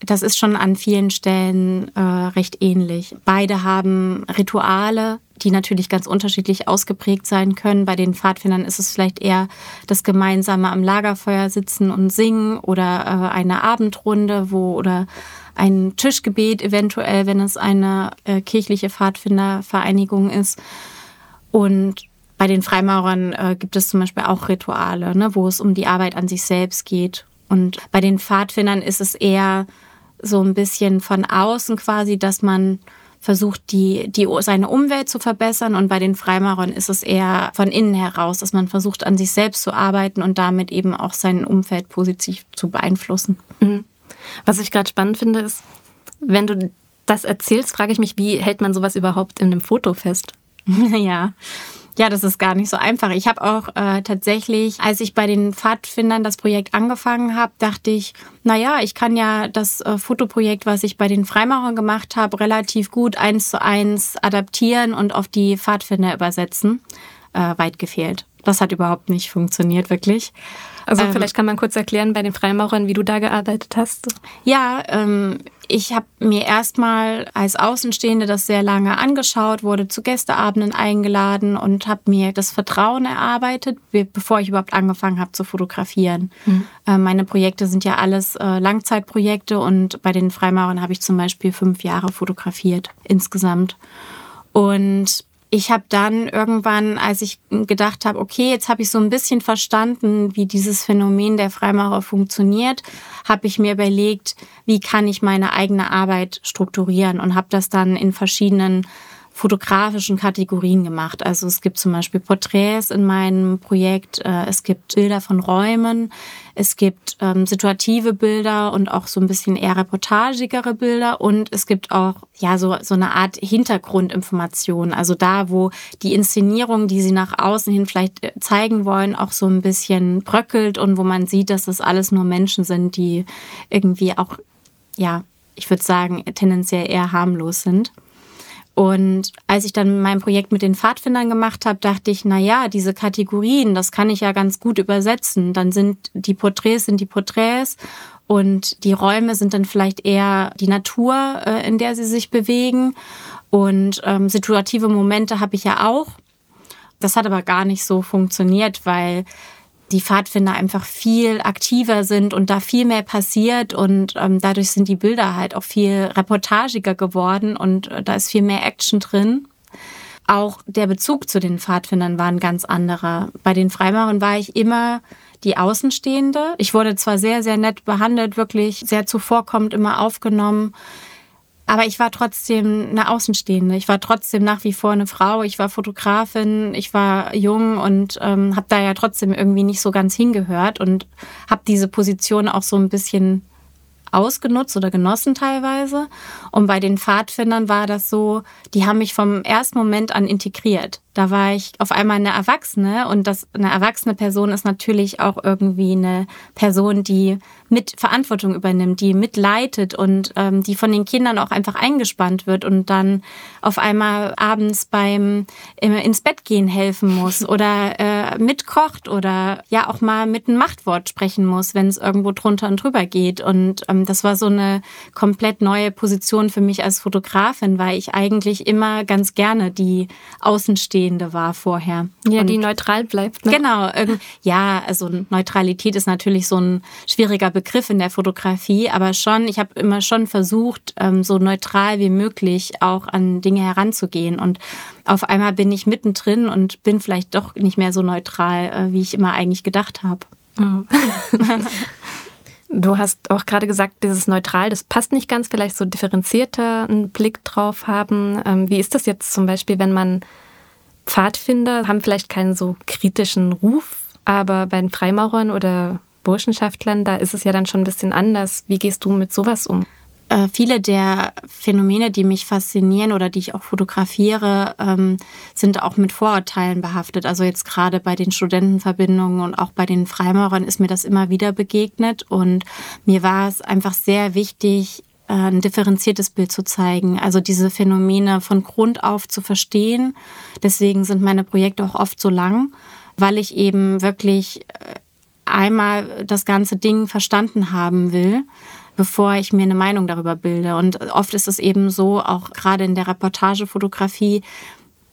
das ist schon an vielen Stellen äh, recht ähnlich. Beide haben Rituale, die natürlich ganz unterschiedlich ausgeprägt sein können. Bei den Pfadfindern ist es vielleicht eher das gemeinsame am Lagerfeuer sitzen und singen oder äh, eine Abendrunde, wo oder ein Tischgebet eventuell, wenn es eine äh, kirchliche Pfadfindervereinigung ist. Und bei den Freimaurern äh, gibt es zum Beispiel auch Rituale, ne, wo es um die Arbeit an sich selbst geht. Und bei den Pfadfindern ist es eher so ein bisschen von außen quasi, dass man versucht, die, die, seine Umwelt zu verbessern. Und bei den Freimaurern ist es eher von innen heraus, dass man versucht, an sich selbst zu arbeiten und damit eben auch sein Umfeld positiv zu beeinflussen. Mhm. Was ich gerade spannend finde, ist, wenn du das erzählst, frage ich mich, wie hält man sowas überhaupt in einem Foto fest? ja. Ja, das ist gar nicht so einfach. Ich habe auch äh, tatsächlich, als ich bei den Pfadfindern das Projekt angefangen habe, dachte ich, naja, ich kann ja das äh, Fotoprojekt, was ich bei den Freimaurern gemacht habe, relativ gut eins zu eins adaptieren und auf die Pfadfinder übersetzen. Äh, weit gefehlt. Das hat überhaupt nicht funktioniert, wirklich. Also ähm, vielleicht kann man kurz erklären bei den Freimaurern, wie du da gearbeitet hast. Ja, ähm, ich habe mir erstmal als Außenstehende das sehr lange angeschaut, wurde zu Gästeabenden eingeladen und habe mir das Vertrauen erarbeitet, bevor ich überhaupt angefangen habe zu fotografieren. Mhm. Äh, meine Projekte sind ja alles äh, Langzeitprojekte und bei den Freimaurern habe ich zum Beispiel fünf Jahre fotografiert insgesamt. Und ich habe dann irgendwann, als ich gedacht habe, okay, jetzt habe ich so ein bisschen verstanden, wie dieses Phänomen der Freimaurer funktioniert, habe ich mir überlegt, wie kann ich meine eigene Arbeit strukturieren und habe das dann in verschiedenen fotografischen Kategorien gemacht. Also es gibt zum Beispiel Porträts in meinem Projekt, äh, es gibt Bilder von Räumen, es gibt ähm, situative Bilder und auch so ein bisschen eher reportagigere Bilder und es gibt auch ja so, so eine Art Hintergrundinformation. Also da, wo die Inszenierung, die sie nach außen hin vielleicht äh, zeigen wollen, auch so ein bisschen bröckelt und wo man sieht, dass das alles nur Menschen sind, die irgendwie auch, ja, ich würde sagen, tendenziell eher harmlos sind. Und als ich dann mein Projekt mit den Pfadfindern gemacht habe, dachte ich, na ja, diese Kategorien, das kann ich ja ganz gut übersetzen. Dann sind die Porträts sind die Porträts und die Räume sind dann vielleicht eher die Natur, äh, in der sie sich bewegen. Und ähm, situative Momente habe ich ja auch. Das hat aber gar nicht so funktioniert, weil die Pfadfinder einfach viel aktiver sind und da viel mehr passiert und ähm, dadurch sind die Bilder halt auch viel reportagiger geworden und äh, da ist viel mehr Action drin. Auch der Bezug zu den Pfadfindern war ein ganz anderer. Bei den Freimaurern war ich immer die Außenstehende. Ich wurde zwar sehr, sehr nett behandelt, wirklich sehr zuvorkommend immer aufgenommen. Aber ich war trotzdem eine Außenstehende. Ich war trotzdem nach wie vor eine Frau. Ich war Fotografin. Ich war jung und ähm, habe da ja trotzdem irgendwie nicht so ganz hingehört und habe diese Position auch so ein bisschen ausgenutzt oder genossen teilweise. Und bei den Pfadfindern war das so, die haben mich vom ersten Moment an integriert. Da war ich auf einmal eine Erwachsene und das, eine erwachsene Person ist natürlich auch irgendwie eine Person, die mit Verantwortung übernimmt, die mitleitet und ähm, die von den Kindern auch einfach eingespannt wird und dann auf einmal abends beim äh, ins Bett gehen helfen muss oder äh, mitkocht oder ja auch mal mit einem Machtwort sprechen muss, wenn es irgendwo drunter und drüber geht. Und ähm, das war so eine komplett neue Position für mich als Fotografin, weil ich eigentlich immer ganz gerne die Außenstehende war vorher. Ja, und die neutral bleibt. Ne? Genau. Ja, also Neutralität ist natürlich so ein schwieriger Begriff in der Fotografie, aber schon, ich habe immer schon versucht, ähm, so neutral wie möglich auch an Dinge heranzugehen. Und auf einmal bin ich mittendrin und bin vielleicht doch nicht mehr so neutral, äh, wie ich immer eigentlich gedacht habe. Oh. Du hast auch gerade gesagt, dieses Neutral, das passt nicht ganz, vielleicht so differenzierter einen Blick drauf haben. Ähm, wie ist das jetzt zum Beispiel, wenn man Pfadfinder haben vielleicht keinen so kritischen Ruf, aber bei den Freimaurern oder Burschenschaftlern, da ist es ja dann schon ein bisschen anders. Wie gehst du mit sowas um? Äh, viele der Phänomene, die mich faszinieren oder die ich auch fotografiere, ähm, sind auch mit Vorurteilen behaftet. Also jetzt gerade bei den Studentenverbindungen und auch bei den Freimaurern ist mir das immer wieder begegnet. Und mir war es einfach sehr wichtig, ein differenziertes Bild zu zeigen, also diese Phänomene von Grund auf zu verstehen. Deswegen sind meine Projekte auch oft so lang, weil ich eben wirklich äh, einmal das ganze Ding verstanden haben will, bevor ich mir eine Meinung darüber bilde. Und oft ist es eben so, auch gerade in der Reportagefotografie,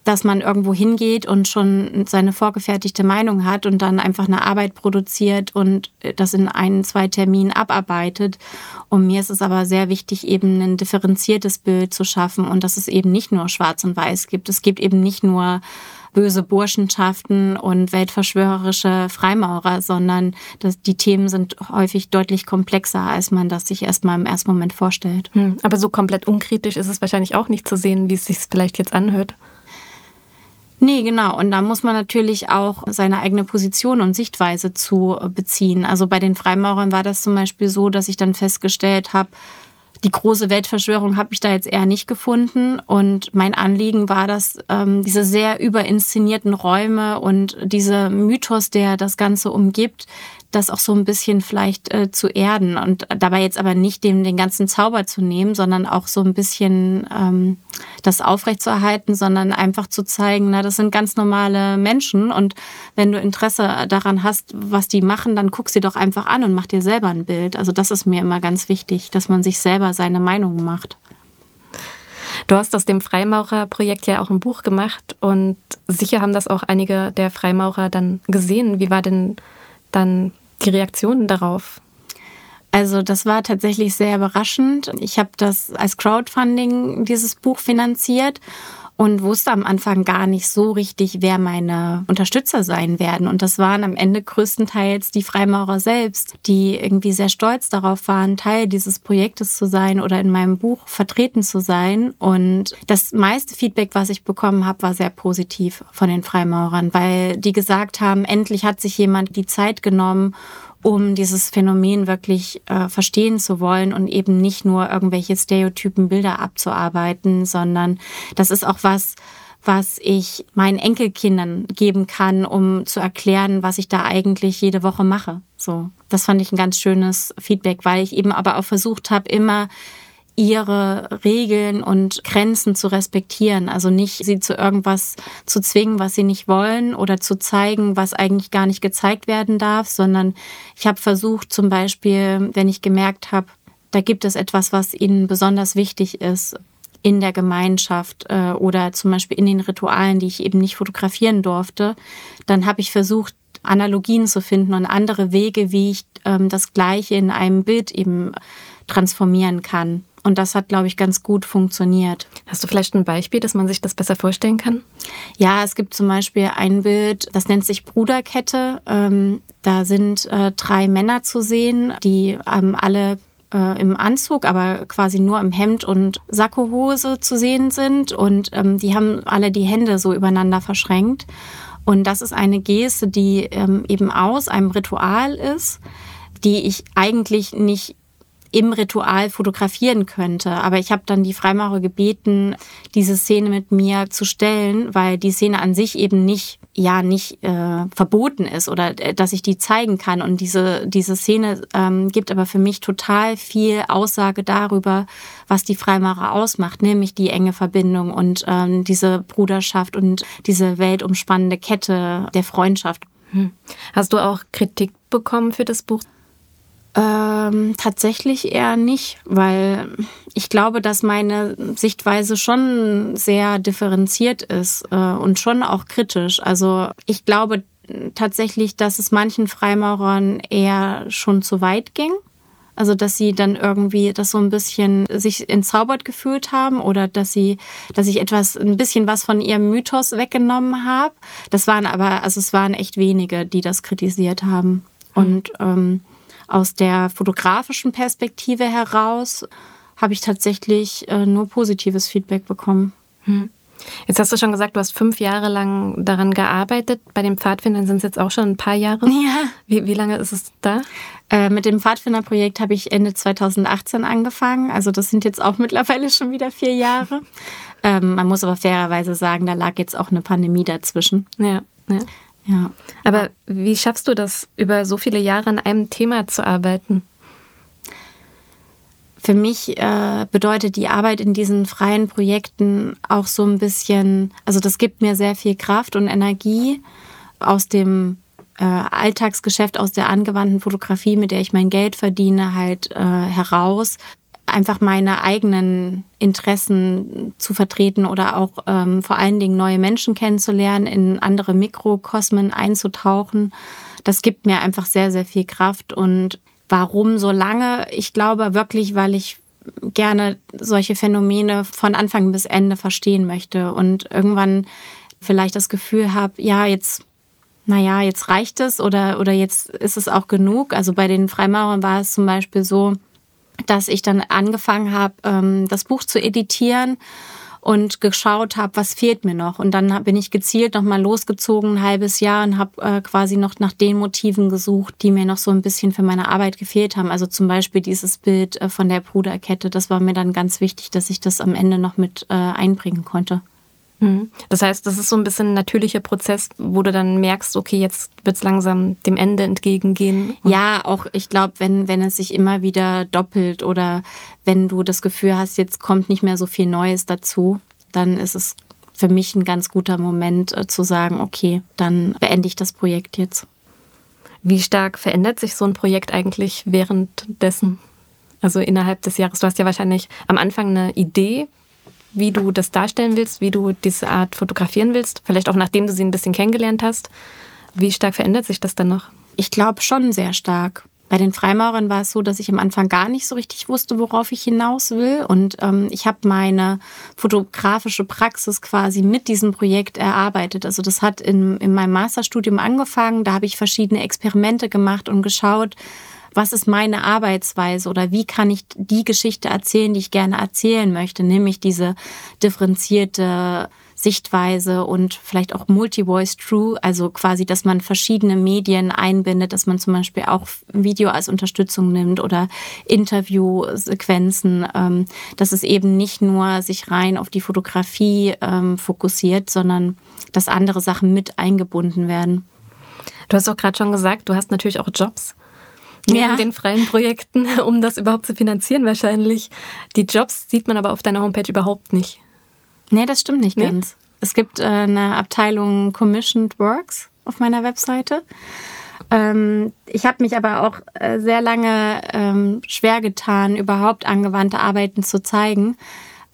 dass man irgendwo hingeht und schon seine vorgefertigte Meinung hat und dann einfach eine Arbeit produziert und das in ein, zwei Terminen abarbeitet. Und mir ist es aber sehr wichtig, eben ein differenziertes Bild zu schaffen und dass es eben nicht nur schwarz und weiß gibt. Es gibt eben nicht nur böse Burschenschaften und weltverschwörerische Freimaurer, sondern das, die Themen sind häufig deutlich komplexer, als man das sich erstmal im ersten Moment vorstellt. Hm, aber so komplett unkritisch ist es wahrscheinlich auch nicht zu sehen, wie es sich vielleicht jetzt anhört. Nee, genau. Und da muss man natürlich auch seine eigene Position und Sichtweise zu beziehen. Also bei den Freimaurern war das zum Beispiel so, dass ich dann festgestellt habe, die große Weltverschwörung habe ich da jetzt eher nicht gefunden. Und mein Anliegen war, dass ähm, diese sehr überinszenierten Räume und dieser Mythos, der das Ganze umgibt, das auch so ein bisschen vielleicht äh, zu erden und dabei jetzt aber nicht dem den ganzen Zauber zu nehmen, sondern auch so ein bisschen ähm, das aufrechtzuerhalten, sondern einfach zu zeigen, na, das sind ganz normale Menschen und wenn du Interesse daran hast, was die machen, dann guck sie doch einfach an und mach dir selber ein Bild. Also das ist mir immer ganz wichtig, dass man sich selber seine Meinung macht. Du hast aus dem Freimaurerprojekt ja auch ein Buch gemacht und sicher haben das auch einige der Freimaurer dann gesehen. Wie war denn dann die Reaktionen darauf? Also das war tatsächlich sehr überraschend. Ich habe das als Crowdfunding dieses Buch finanziert und wusste am Anfang gar nicht so richtig, wer meine Unterstützer sein werden. Und das waren am Ende größtenteils die Freimaurer selbst, die irgendwie sehr stolz darauf waren, Teil dieses Projektes zu sein oder in meinem Buch vertreten zu sein. Und das meiste Feedback, was ich bekommen habe, war sehr positiv von den Freimaurern, weil die gesagt haben, endlich hat sich jemand die Zeit genommen, um dieses Phänomen wirklich äh, verstehen zu wollen und eben nicht nur irgendwelche stereotypen Bilder abzuarbeiten, sondern das ist auch was, was ich meinen Enkelkindern geben kann, um zu erklären, was ich da eigentlich jede Woche mache. So, das fand ich ein ganz schönes Feedback, weil ich eben aber auch versucht habe, immer ihre Regeln und Grenzen zu respektieren. Also nicht sie zu irgendwas zu zwingen, was sie nicht wollen oder zu zeigen, was eigentlich gar nicht gezeigt werden darf, sondern ich habe versucht zum Beispiel, wenn ich gemerkt habe, da gibt es etwas, was ihnen besonders wichtig ist in der Gemeinschaft äh, oder zum Beispiel in den Ritualen, die ich eben nicht fotografieren durfte, dann habe ich versucht, Analogien zu finden und andere Wege, wie ich ähm, das Gleiche in einem Bild eben transformieren kann. Und das hat, glaube ich, ganz gut funktioniert. Hast du vielleicht ein Beispiel, dass man sich das besser vorstellen kann? Ja, es gibt zum Beispiel ein Bild, das nennt sich Bruderkette. Ähm, da sind äh, drei Männer zu sehen, die ähm, alle äh, im Anzug, aber quasi nur im Hemd und Sakkohose zu sehen sind. Und ähm, die haben alle die Hände so übereinander verschränkt. Und das ist eine Geste, die ähm, eben aus einem Ritual ist, die ich eigentlich nicht im Ritual fotografieren könnte. Aber ich habe dann die Freimaurer gebeten, diese Szene mit mir zu stellen, weil die Szene an sich eben nicht ja nicht äh, verboten ist oder äh, dass ich die zeigen kann. Und diese, diese Szene ähm, gibt aber für mich total viel Aussage darüber, was die Freimaurer ausmacht, nämlich die enge Verbindung und ähm, diese Bruderschaft und diese weltumspannende Kette der Freundschaft. Hm. Hast du auch Kritik bekommen für das Buch? Ähm, tatsächlich eher nicht, weil ich glaube, dass meine Sichtweise schon sehr differenziert ist äh, und schon auch kritisch. Also ich glaube tatsächlich, dass es manchen Freimaurern eher schon zu weit ging. Also, dass sie dann irgendwie das so ein bisschen sich entzaubert gefühlt haben oder dass sie, dass ich etwas, ein bisschen was von ihrem Mythos weggenommen habe. Das waren aber, also es waren echt wenige, die das kritisiert haben. Und ähm, aus der fotografischen Perspektive heraus habe ich tatsächlich äh, nur positives Feedback bekommen. Hm. Jetzt hast du schon gesagt, du hast fünf Jahre lang daran gearbeitet. Bei den Pfadfindern sind es jetzt auch schon ein paar Jahre. Ja. Wie, wie lange ist es da? Äh, mit dem Pfadfinderprojekt habe ich Ende 2018 angefangen. Also das sind jetzt auch mittlerweile schon wieder vier Jahre. Ähm, man muss aber fairerweise sagen, da lag jetzt auch eine Pandemie dazwischen. Ja. ja. Ja. Aber wie schaffst du das, über so viele Jahre an einem Thema zu arbeiten? Für mich äh, bedeutet die Arbeit in diesen freien Projekten auch so ein bisschen, also das gibt mir sehr viel Kraft und Energie aus dem äh, Alltagsgeschäft, aus der angewandten Fotografie, mit der ich mein Geld verdiene, halt äh, heraus einfach meine eigenen Interessen zu vertreten oder auch ähm, vor allen Dingen neue Menschen kennenzulernen, in andere Mikrokosmen einzutauchen. Das gibt mir einfach sehr, sehr viel Kraft. Und warum so lange? Ich glaube wirklich, weil ich gerne solche Phänomene von Anfang bis Ende verstehen möchte und irgendwann vielleicht das Gefühl habe, ja, jetzt, naja, jetzt reicht es oder, oder jetzt ist es auch genug. Also bei den Freimaurern war es zum Beispiel so, dass ich dann angefangen habe, ähm, das Buch zu editieren und geschaut habe, was fehlt mir noch. Und dann bin ich gezielt nochmal losgezogen, ein halbes Jahr, und habe äh, quasi noch nach den Motiven gesucht, die mir noch so ein bisschen für meine Arbeit gefehlt haben. Also zum Beispiel dieses Bild äh, von der Bruderkette. Das war mir dann ganz wichtig, dass ich das am Ende noch mit äh, einbringen konnte. Mhm. Das heißt, das ist so ein bisschen ein natürlicher Prozess, wo du dann merkst, okay, jetzt wird es langsam dem Ende entgegengehen. Ja, auch ich glaube, wenn, wenn es sich immer wieder doppelt oder wenn du das Gefühl hast, jetzt kommt nicht mehr so viel Neues dazu, dann ist es für mich ein ganz guter Moment äh, zu sagen, okay, dann beende ich das Projekt jetzt. Wie stark verändert sich so ein Projekt eigentlich währenddessen? Also innerhalb des Jahres. Du hast ja wahrscheinlich am Anfang eine Idee, wie du das darstellen willst, wie du diese Art fotografieren willst, vielleicht auch nachdem du sie ein bisschen kennengelernt hast. Wie stark verändert sich das dann noch? Ich glaube schon sehr stark. Bei den Freimaurern war es so, dass ich am Anfang gar nicht so richtig wusste, worauf ich hinaus will. Und ähm, ich habe meine fotografische Praxis quasi mit diesem Projekt erarbeitet. Also das hat in, in meinem Masterstudium angefangen. Da habe ich verschiedene Experimente gemacht und geschaut, was ist meine Arbeitsweise oder wie kann ich die Geschichte erzählen, die ich gerne erzählen möchte, nämlich diese differenzierte Sichtweise und vielleicht auch Multi-Voice True, also quasi, dass man verschiedene Medien einbindet, dass man zum Beispiel auch Video als Unterstützung nimmt oder Interviewsequenzen, ähm, dass es eben nicht nur sich rein auf die Fotografie ähm, fokussiert, sondern dass andere Sachen mit eingebunden werden. Du hast auch gerade schon gesagt, du hast natürlich auch Jobs neben ja. den freien Projekten, um das überhaupt zu finanzieren wahrscheinlich. Die Jobs sieht man aber auf deiner Homepage überhaupt nicht. Nee, das stimmt nicht nee? ganz. Es gibt äh, eine Abteilung Commissioned Works auf meiner Webseite. Ähm, ich habe mich aber auch äh, sehr lange ähm, schwer getan, überhaupt angewandte Arbeiten zu zeigen,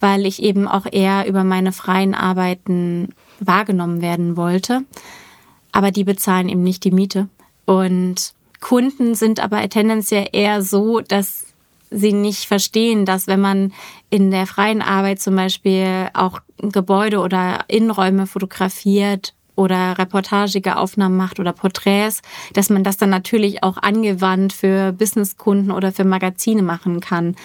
weil ich eben auch eher über meine freien Arbeiten wahrgenommen werden wollte. Aber die bezahlen eben nicht die Miete. Und Kunden sind aber tendenziell eher so, dass sie nicht verstehen, dass wenn man in der freien Arbeit zum Beispiel auch Gebäude oder Innenräume fotografiert oder reportagige Aufnahmen macht oder Porträts, dass man das dann natürlich auch angewandt für Businesskunden oder für Magazine machen kann.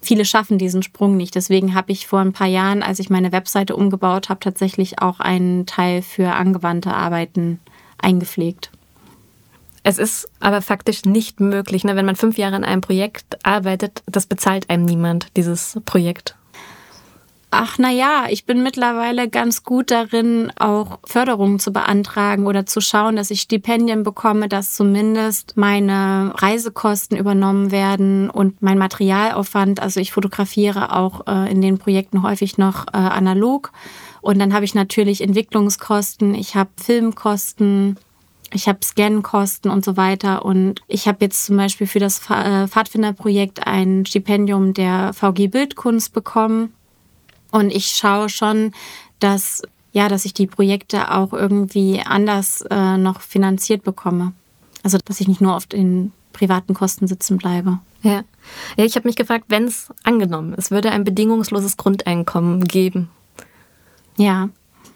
Viele schaffen diesen Sprung nicht. Deswegen habe ich vor ein paar Jahren, als ich meine Webseite umgebaut habe, tatsächlich auch einen Teil für angewandte Arbeiten eingepflegt. Es ist aber faktisch nicht möglich, ne? wenn man fünf Jahre an einem Projekt arbeitet, das bezahlt einem niemand, dieses Projekt. Ach na ja, ich bin mittlerweile ganz gut darin, auch Förderungen zu beantragen oder zu schauen, dass ich Stipendien bekomme, dass zumindest meine Reisekosten übernommen werden und mein Materialaufwand. Also ich fotografiere auch äh, in den Projekten häufig noch äh, analog. Und dann habe ich natürlich Entwicklungskosten, ich habe Filmkosten, ich habe Scankosten und so weiter. Und ich habe jetzt zum Beispiel für das äh, Pfadfinderprojekt ein Stipendium der VG Bildkunst bekommen. Und ich schaue schon, dass, ja, dass ich die Projekte auch irgendwie anders äh, noch finanziert bekomme. Also, dass ich nicht nur auf den privaten Kosten sitzen bleibe. Ja, ja ich habe mich gefragt, wenn es angenommen, es würde ein bedingungsloses Grundeinkommen geben. Ja.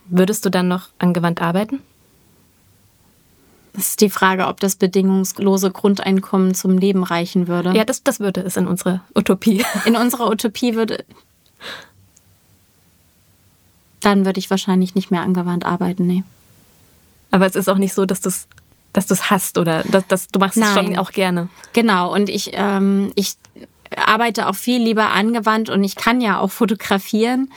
Würdest du dann noch angewandt arbeiten? Das ist die Frage, ob das bedingungslose Grundeinkommen zum Leben reichen würde. Ja, das, das würde es in unserer Utopie. In unserer Utopie würde. Dann würde ich wahrscheinlich nicht mehr angewandt arbeiten, nee. Aber es ist auch nicht so, dass du es dass du's hast oder dass, dass du machst Nein. es schon auch gerne. Genau, und ich, ähm, ich arbeite auch viel lieber angewandt und ich kann ja auch fotografieren.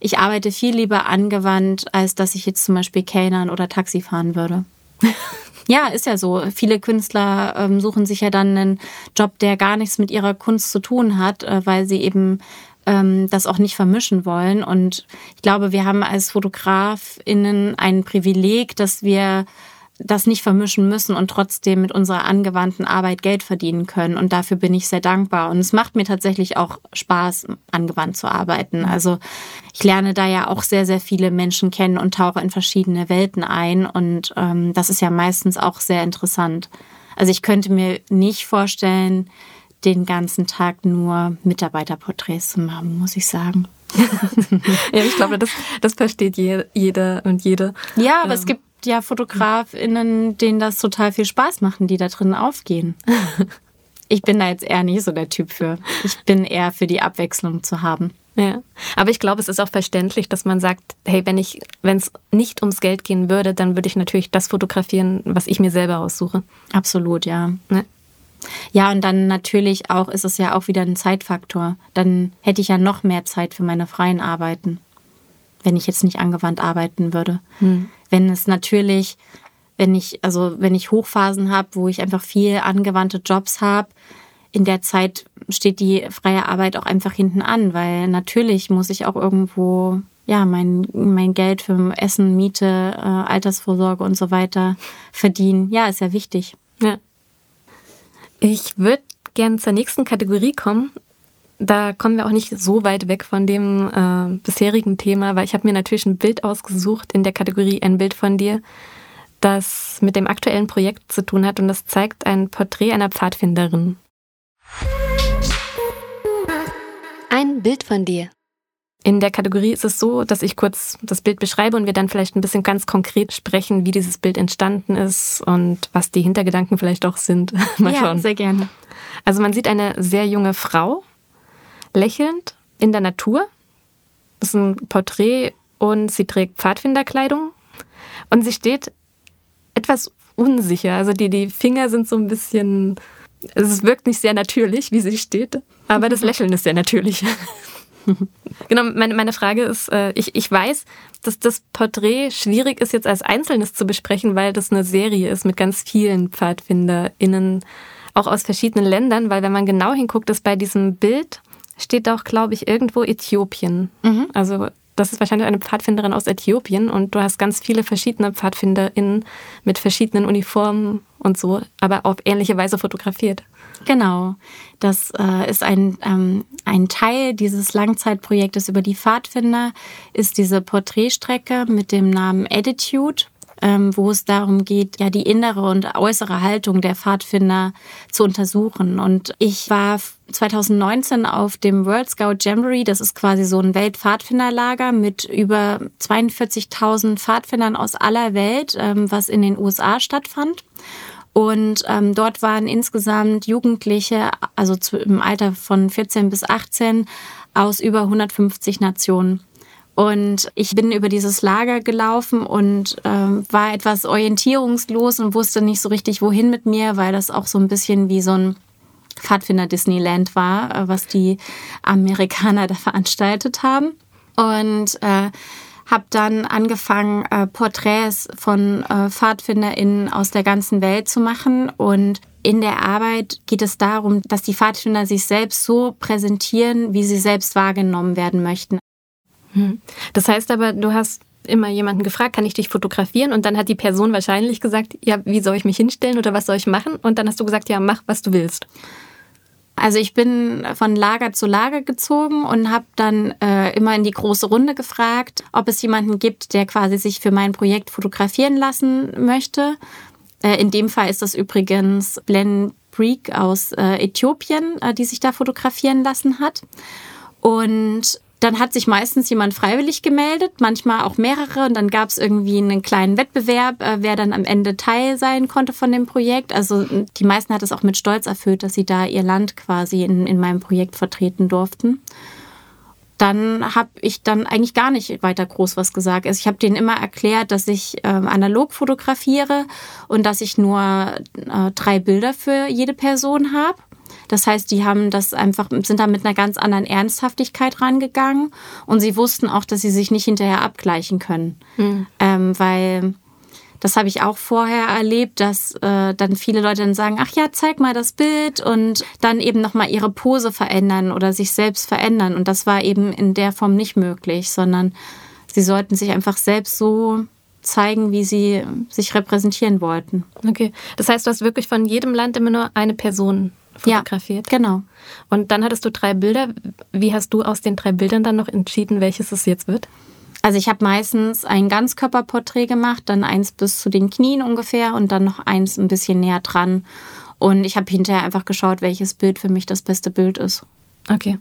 Ich arbeite viel lieber angewandt, als dass ich jetzt zum Beispiel Kellnern oder Taxi fahren würde. Ja, ist ja so. Viele Künstler ähm, suchen sich ja dann einen Job, der gar nichts mit ihrer Kunst zu tun hat, äh, weil sie eben ähm, das auch nicht vermischen wollen. Und ich glaube, wir haben als FotografInnen ein Privileg, dass wir das nicht vermischen müssen und trotzdem mit unserer angewandten Arbeit Geld verdienen können. Und dafür bin ich sehr dankbar. Und es macht mir tatsächlich auch Spaß, angewandt zu arbeiten. Also ich lerne da ja auch sehr, sehr viele Menschen kennen und tauche in verschiedene Welten ein. Und ähm, das ist ja meistens auch sehr interessant. Also ich könnte mir nicht vorstellen, den ganzen Tag nur Mitarbeiterporträts zu machen, muss ich sagen. ja, ich glaube, das, das versteht jeder und jede. Ja, aber ähm. es gibt ja FotografInnen, denen das total viel Spaß machen, die da drin aufgehen. Ich bin da jetzt eher nicht so der Typ für. Ich bin eher für die Abwechslung zu haben. Ja, aber ich glaube, es ist auch verständlich, dass man sagt, hey, wenn ich, wenn es nicht ums Geld gehen würde, dann würde ich natürlich das fotografieren, was ich mir selber aussuche. Absolut, ja. ja. Ja, und dann natürlich auch ist es ja auch wieder ein Zeitfaktor. Dann hätte ich ja noch mehr Zeit für meine freien Arbeiten, wenn ich jetzt nicht angewandt arbeiten würde. Hm. Wenn es natürlich, wenn ich, also wenn ich Hochphasen habe, wo ich einfach viel angewandte Jobs habe, in der Zeit steht die freie Arbeit auch einfach hinten an, weil natürlich muss ich auch irgendwo ja, mein, mein Geld für Essen, Miete, äh, Altersvorsorge und so weiter verdienen. Ja, ist ja wichtig. Ja. Ich würde gerne zur nächsten Kategorie kommen. Da kommen wir auch nicht so weit weg von dem äh, bisherigen Thema, weil ich habe mir natürlich ein Bild ausgesucht in der Kategorie Ein Bild von dir, das mit dem aktuellen Projekt zu tun hat und das zeigt ein Porträt einer Pfadfinderin. Ein Bild von dir. In der Kategorie ist es so, dass ich kurz das Bild beschreibe und wir dann vielleicht ein bisschen ganz konkret sprechen, wie dieses Bild entstanden ist und was die Hintergedanken vielleicht auch sind. Mal ja, schauen. sehr gerne. Also man sieht eine sehr junge Frau, lächelnd in der Natur. Das ist ein Porträt und sie trägt Pfadfinderkleidung und sie steht etwas unsicher. Also die, die Finger sind so ein bisschen, es wirkt nicht sehr natürlich, wie sie steht, aber das Lächeln ist sehr natürlich. genau, meine, meine Frage ist, äh, ich, ich weiß, dass das Porträt schwierig ist, jetzt als Einzelnes zu besprechen, weil das eine Serie ist mit ganz vielen PfadfinderInnen, auch aus verschiedenen Ländern, weil wenn man genau hinguckt, ist bei diesem Bild steht auch, glaube ich, irgendwo Äthiopien. Mhm. Also das ist wahrscheinlich eine Pfadfinderin aus Äthiopien und du hast ganz viele verschiedene PfadfinderInnen mit verschiedenen Uniformen und so, aber auf ähnliche Weise fotografiert. Genau. Das äh, ist ein, ähm, ein Teil dieses Langzeitprojektes über die Pfadfinder, ist diese Porträtstrecke mit dem Namen Attitude ähm, wo es darum geht, ja die innere und äußere Haltung der Pfadfinder zu untersuchen. Und ich war 2019 auf dem World Scout Jamboree. Das ist quasi so ein Weltpfadfinderlager mit über 42.000 Pfadfindern aus aller Welt, ähm, was in den USA stattfand. Und ähm, dort waren insgesamt Jugendliche, also zu, im Alter von 14 bis 18, aus über 150 Nationen. Und ich bin über dieses Lager gelaufen und ähm, war etwas orientierungslos und wusste nicht so richtig, wohin mit mir, weil das auch so ein bisschen wie so ein Pfadfinder Disneyland war, äh, was die Amerikaner da veranstaltet haben. Und äh, habe dann angefangen, äh, Porträts von äh, PfadfinderInnen aus der ganzen Welt zu machen. Und in der Arbeit geht es darum, dass die Pfadfinder sich selbst so präsentieren, wie sie selbst wahrgenommen werden möchten. Hm. Das heißt aber, du hast immer jemanden gefragt, kann ich dich fotografieren? Und dann hat die Person wahrscheinlich gesagt, ja, wie soll ich mich hinstellen oder was soll ich machen? Und dann hast du gesagt, ja, mach, was du willst. Also ich bin von Lager zu Lager gezogen und habe dann äh, immer in die große Runde gefragt, ob es jemanden gibt, der quasi sich für mein Projekt fotografieren lassen möchte. Äh, in dem Fall ist das übrigens Glenn Breek aus äh, Äthiopien, äh, die sich da fotografieren lassen hat. Und dann hat sich meistens jemand freiwillig gemeldet, manchmal auch mehrere. Und dann gab es irgendwie einen kleinen Wettbewerb, äh, wer dann am Ende Teil sein konnte von dem Projekt. Also die meisten hat es auch mit Stolz erfüllt, dass sie da ihr Land quasi in, in meinem Projekt vertreten durften. Dann habe ich dann eigentlich gar nicht weiter groß was gesagt. Also ich habe denen immer erklärt, dass ich äh, analog fotografiere und dass ich nur äh, drei Bilder für jede Person habe das heißt, die haben das einfach, sind da mit einer ganz anderen Ernsthaftigkeit rangegangen und sie wussten auch, dass sie sich nicht hinterher abgleichen können. Mhm. Ähm, weil das habe ich auch vorher erlebt, dass äh, dann viele Leute dann sagen, ach ja, zeig mal das Bild und dann eben nochmal ihre Pose verändern oder sich selbst verändern. Und das war eben in der Form nicht möglich, sondern sie sollten sich einfach selbst so zeigen, wie sie sich repräsentieren wollten. Okay, das heißt, du hast wirklich von jedem Land immer nur eine Person fotografiert? Ja, genau. Und dann hattest du drei Bilder. Wie hast du aus den drei Bildern dann noch entschieden, welches es jetzt wird? Also ich habe meistens ein Ganzkörperporträt gemacht, dann eins bis zu den Knien ungefähr und dann noch eins ein bisschen näher dran. Und ich habe hinterher einfach geschaut, welches Bild für mich das beste Bild ist. Okay.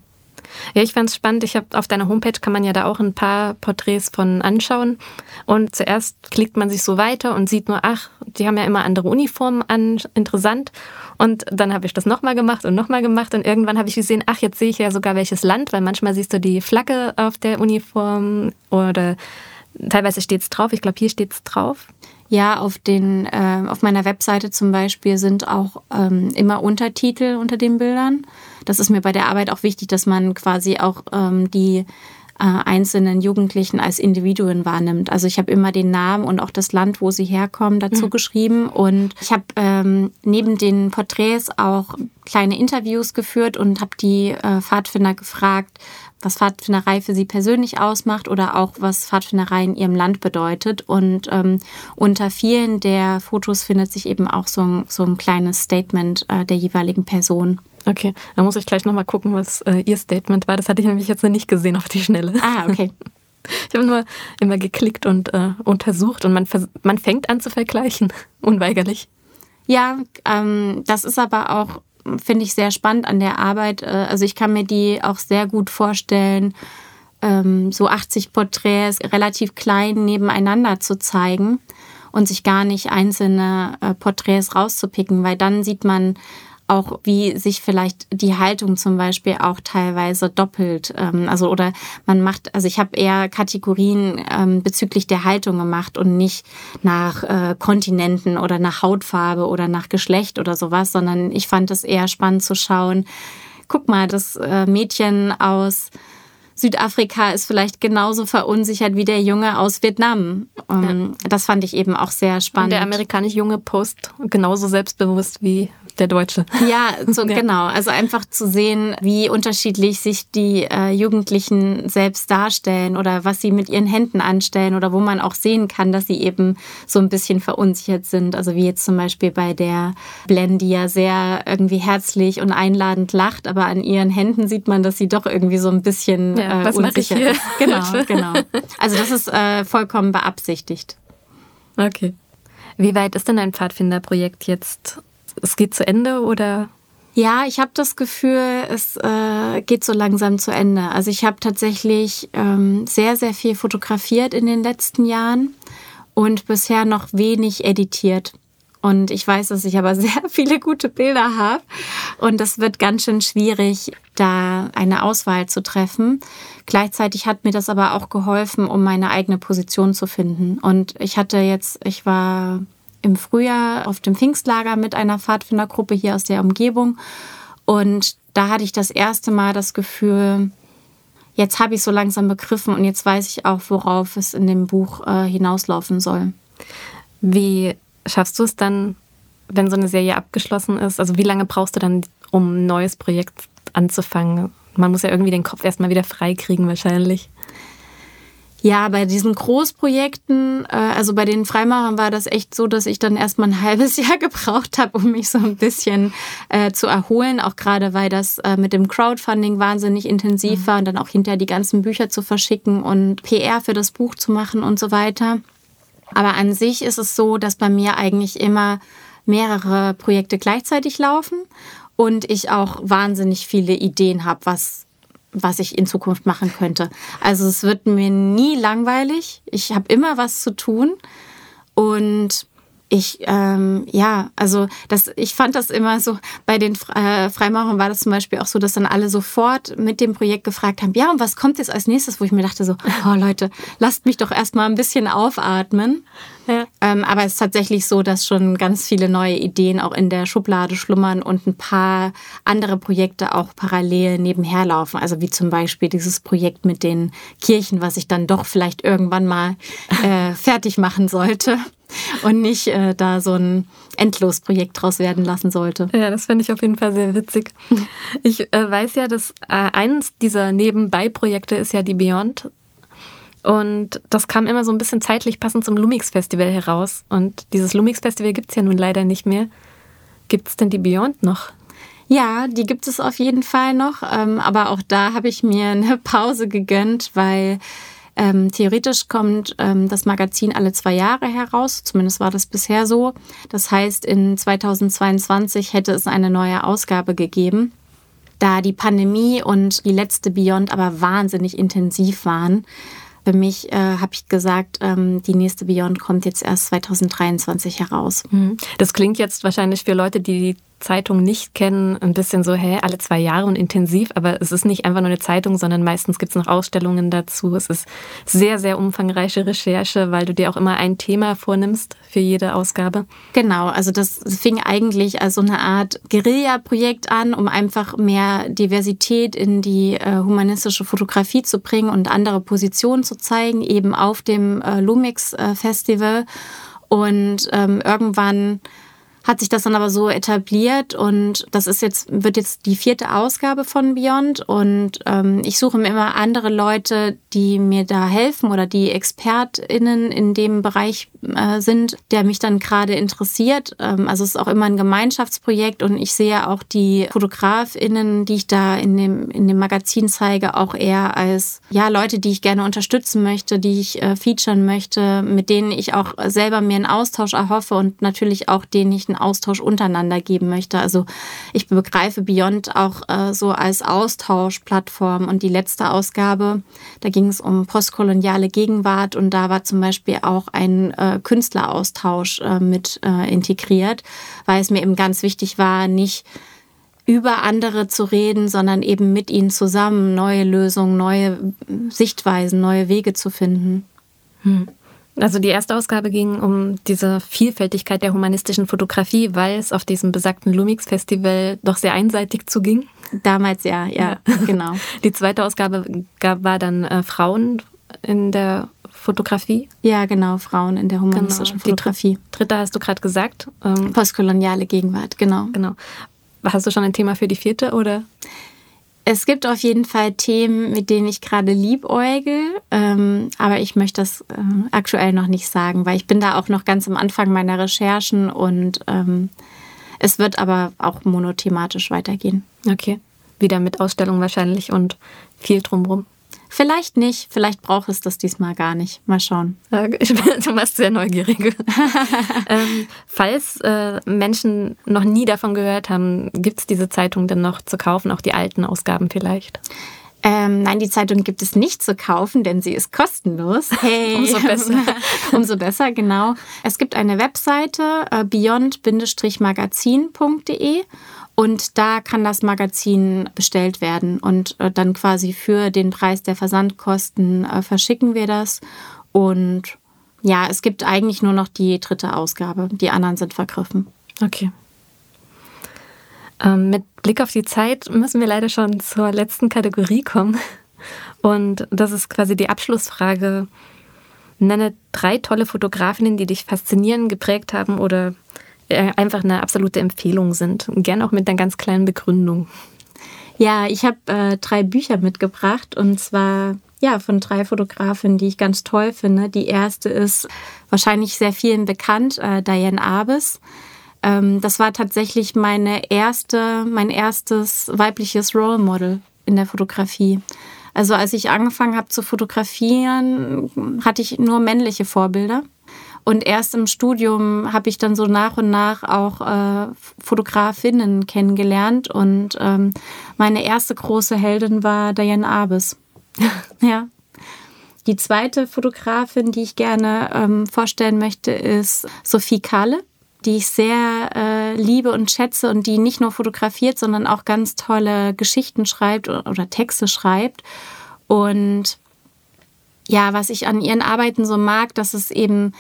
Ja, ich fand es spannend. Ich habe auf deiner Homepage kann man ja da auch ein paar Porträts von anschauen. Und zuerst klickt man sich so weiter und sieht nur, ach, die haben ja immer andere Uniformen an, interessant. Und dann habe ich das nochmal gemacht und nochmal gemacht. Und irgendwann habe ich gesehen, ach, jetzt sehe ich ja sogar welches Land, weil manchmal siehst du die Flagge auf der Uniform oder teilweise steht es drauf. Ich glaube, hier steht es drauf. Ja, auf, den, äh, auf meiner Webseite zum Beispiel sind auch ähm, immer Untertitel unter den Bildern. Das ist mir bei der Arbeit auch wichtig, dass man quasi auch ähm, die äh, einzelnen Jugendlichen als Individuen wahrnimmt. Also ich habe immer den Namen und auch das Land, wo sie herkommen, dazu mhm. geschrieben. Und ich habe ähm, neben den Porträts auch kleine Interviews geführt und habe die äh, Pfadfinder gefragt, was Pfadfinderei für sie persönlich ausmacht oder auch was Pfadfinderei in ihrem Land bedeutet. Und ähm, unter vielen der Fotos findet sich eben auch so ein, so ein kleines Statement äh, der jeweiligen Person. Okay, dann muss ich gleich nochmal gucken, was äh, Ihr Statement war. Das hatte ich nämlich jetzt noch nicht gesehen auf die Schnelle. Ah, okay. Ich habe nur immer geklickt und äh, untersucht und man, man fängt an zu vergleichen, unweigerlich. Ja, ähm, das ist aber auch finde ich sehr spannend an der Arbeit. Äh, also ich kann mir die auch sehr gut vorstellen, ähm, so 80 Porträts relativ klein nebeneinander zu zeigen und sich gar nicht einzelne äh, Porträts rauszupicken, weil dann sieht man auch, wie sich vielleicht die Haltung zum Beispiel auch teilweise doppelt. Ähm, also oder man macht, also ich habe eher Kategorien ähm, bezüglich der Haltung gemacht und nicht nach äh, Kontinenten oder nach Hautfarbe oder nach Geschlecht oder sowas, sondern ich fand es eher spannend zu schauen. Guck mal, das äh, Mädchen aus Südafrika ist vielleicht genauso verunsichert wie der Junge aus Vietnam. Ähm, ja. Das fand ich eben auch sehr spannend. Und der amerikanische Junge post genauso selbstbewusst wie der Deutsche. Ja, so, ja. genau. Also einfach zu sehen, wie unterschiedlich sich die äh, Jugendlichen selbst darstellen oder was sie mit ihren Händen anstellen oder wo man auch sehen kann, dass sie eben so ein bisschen verunsichert sind. Also wie jetzt zum Beispiel bei der Blen, die ja sehr irgendwie herzlich und einladend lacht, aber an ihren Händen sieht man, dass sie doch irgendwie so ein bisschen ja, äh, unsicher ist. Genau, genau. Also das ist äh, vollkommen beabsichtigt. Okay. Wie weit ist denn ein Pfadfinderprojekt jetzt es geht zu Ende oder? Ja, ich habe das Gefühl, es äh, geht so langsam zu Ende. Also ich habe tatsächlich ähm, sehr, sehr viel fotografiert in den letzten Jahren und bisher noch wenig editiert. Und ich weiß, dass ich aber sehr viele gute Bilder habe. Und das wird ganz schön schwierig, da eine Auswahl zu treffen. Gleichzeitig hat mir das aber auch geholfen, um meine eigene Position zu finden. Und ich hatte jetzt, ich war im Frühjahr auf dem Pfingstlager mit einer Pfadfindergruppe hier aus der Umgebung. Und da hatte ich das erste Mal das Gefühl, jetzt habe ich so langsam begriffen und jetzt weiß ich auch, worauf es in dem Buch äh, hinauslaufen soll. Wie schaffst du es dann, wenn so eine Serie abgeschlossen ist? Also wie lange brauchst du dann, um ein neues Projekt anzufangen? Man muss ja irgendwie den Kopf erstmal wieder freikriegen wahrscheinlich. Ja, bei diesen Großprojekten, äh, also bei den Freimaurern war das echt so, dass ich dann erstmal ein halbes Jahr gebraucht habe, um mich so ein bisschen äh, zu erholen. Auch gerade, weil das äh, mit dem Crowdfunding wahnsinnig intensiv mhm. war und dann auch hinterher die ganzen Bücher zu verschicken und PR für das Buch zu machen und so weiter. Aber an sich ist es so, dass bei mir eigentlich immer mehrere Projekte gleichzeitig laufen und ich auch wahnsinnig viele Ideen habe, was was ich in Zukunft machen könnte. Also es wird mir nie langweilig. Ich habe immer was zu tun und ich, ähm, ja, also das, ich fand das immer so, bei den äh, Freimaurern war das zum Beispiel auch so, dass dann alle sofort mit dem Projekt gefragt haben, ja, und was kommt jetzt als nächstes? Wo ich mir dachte so, oh Leute, lasst mich doch erstmal ein bisschen aufatmen. Ja. Ähm, aber es ist tatsächlich so, dass schon ganz viele neue Ideen auch in der Schublade schlummern und ein paar andere Projekte auch parallel nebenher laufen. Also wie zum Beispiel dieses Projekt mit den Kirchen, was ich dann doch vielleicht irgendwann mal äh, fertig machen sollte und nicht äh, da so ein Endlosprojekt draus werden lassen sollte. Ja, das finde ich auf jeden Fall sehr witzig. Ich äh, weiß ja, dass äh, eines dieser Nebenbei-Projekte ist ja die Beyond Und das kam immer so ein bisschen zeitlich passend zum Lumix Festival heraus. Und dieses Lumix Festival gibt es ja nun leider nicht mehr. Gibt es denn die Beyond noch? Ja, die gibt es auf jeden Fall noch. Ähm, aber auch da habe ich mir eine Pause gegönnt, weil ähm, theoretisch kommt ähm, das Magazin alle zwei Jahre heraus. Zumindest war das bisher so. Das heißt, in 2022 hätte es eine neue Ausgabe gegeben. Da die Pandemie und die letzte Beyond aber wahnsinnig intensiv waren, für mich äh, habe ich gesagt, ähm, die nächste Beyond kommt jetzt erst 2023 heraus. Mhm. Das klingt jetzt wahrscheinlich für Leute, die die Zeitung nicht kennen, ein bisschen so, hä, alle zwei Jahre und intensiv, aber es ist nicht einfach nur eine Zeitung, sondern meistens gibt es noch Ausstellungen dazu. Es ist sehr, sehr umfangreiche Recherche, weil du dir auch immer ein Thema vornimmst für jede Ausgabe. Genau, also das fing eigentlich als so eine Art Guerilla-Projekt an, um einfach mehr Diversität in die äh, humanistische Fotografie zu bringen und andere Positionen zu zeigen, eben auf dem äh, Lumix-Festival. Äh, und ähm, irgendwann hat sich das dann aber so etabliert und das ist jetzt, wird jetzt die vierte Ausgabe von Beyond und ähm, ich suche mir immer andere Leute, die mir da helfen oder die ExpertInnen in dem Bereich äh, sind, der mich dann gerade interessiert. Ähm, also es ist auch immer ein Gemeinschaftsprojekt und ich sehe auch die FotografInnen, die ich da in dem, in dem Magazin zeige, auch eher als ja, Leute, die ich gerne unterstützen möchte, die ich äh, featuren möchte, mit denen ich auch selber mir einen Austausch erhoffe und natürlich auch denen ich einen Austausch untereinander geben möchte. Also ich begreife Beyond auch äh, so als Austauschplattform. Und die letzte Ausgabe, da ging es um postkoloniale Gegenwart und da war zum Beispiel auch ein äh, Künstleraustausch äh, mit äh, integriert, weil es mir eben ganz wichtig war, nicht über andere zu reden, sondern eben mit ihnen zusammen neue Lösungen, neue Sichtweisen, neue Wege zu finden. Hm. Also die erste Ausgabe ging um diese Vielfältigkeit der humanistischen Fotografie, weil es auf diesem besagten Lumix-Festival doch sehr einseitig zuging. Damals ja, ja, ja. genau. Die zweite Ausgabe war dann äh, Frauen in der Fotografie. Ja, genau, Frauen in der humanistischen genau. Fotografie. Die dritte hast du gerade gesagt. Ähm, Postkoloniale Gegenwart, genau. Genau. Hast du schon ein Thema für die vierte oder? Es gibt auf jeden Fall Themen, mit denen ich gerade liebäugel, ähm, aber ich möchte das äh, aktuell noch nicht sagen, weil ich bin da auch noch ganz am Anfang meiner Recherchen und ähm, es wird aber auch monothematisch weitergehen. Okay. Wieder mit Ausstellung wahrscheinlich und viel drumrum. Vielleicht nicht, vielleicht braucht es das diesmal gar nicht. Mal schauen. Ich bin, du warst sehr neugierig. ähm, falls äh, Menschen noch nie davon gehört haben, gibt es diese Zeitung denn noch zu kaufen, auch die alten Ausgaben vielleicht? Ähm, nein, die Zeitung gibt es nicht zu kaufen, denn sie ist kostenlos. Hey. Umso besser. Umso besser, genau. Es gibt eine Webseite äh, beyond-magazin.de und da kann das Magazin bestellt werden und äh, dann quasi für den Preis der Versandkosten äh, verschicken wir das. Und ja, es gibt eigentlich nur noch die dritte Ausgabe. Die anderen sind vergriffen. Okay. Ähm, mit Blick auf die Zeit müssen wir leider schon zur letzten Kategorie kommen. Und das ist quasi die Abschlussfrage. Nenne drei tolle Fotografinnen, die dich faszinieren, geprägt haben oder einfach eine absolute Empfehlung sind. Gerne auch mit einer ganz kleinen Begründung. Ja, ich habe äh, drei Bücher mitgebracht und zwar ja von drei Fotografinnen, die ich ganz toll finde. Die erste ist wahrscheinlich sehr vielen bekannt, äh, Diane Arbes. Ähm, das war tatsächlich meine erste, mein erstes weibliches Role Model in der Fotografie. Also als ich angefangen habe zu fotografieren, hatte ich nur männliche Vorbilder. Und erst im Studium habe ich dann so nach und nach auch äh, Fotografinnen kennengelernt. Und ähm, meine erste große Heldin war Diane Arbes. ja. Die zweite Fotografin, die ich gerne ähm, vorstellen möchte, ist Sophie Kahle, die ich sehr äh, liebe und schätze und die nicht nur fotografiert, sondern auch ganz tolle Geschichten schreibt oder, Texte schreibt. Und ja, was ich an ihren Arbeiten so mag, dass es eben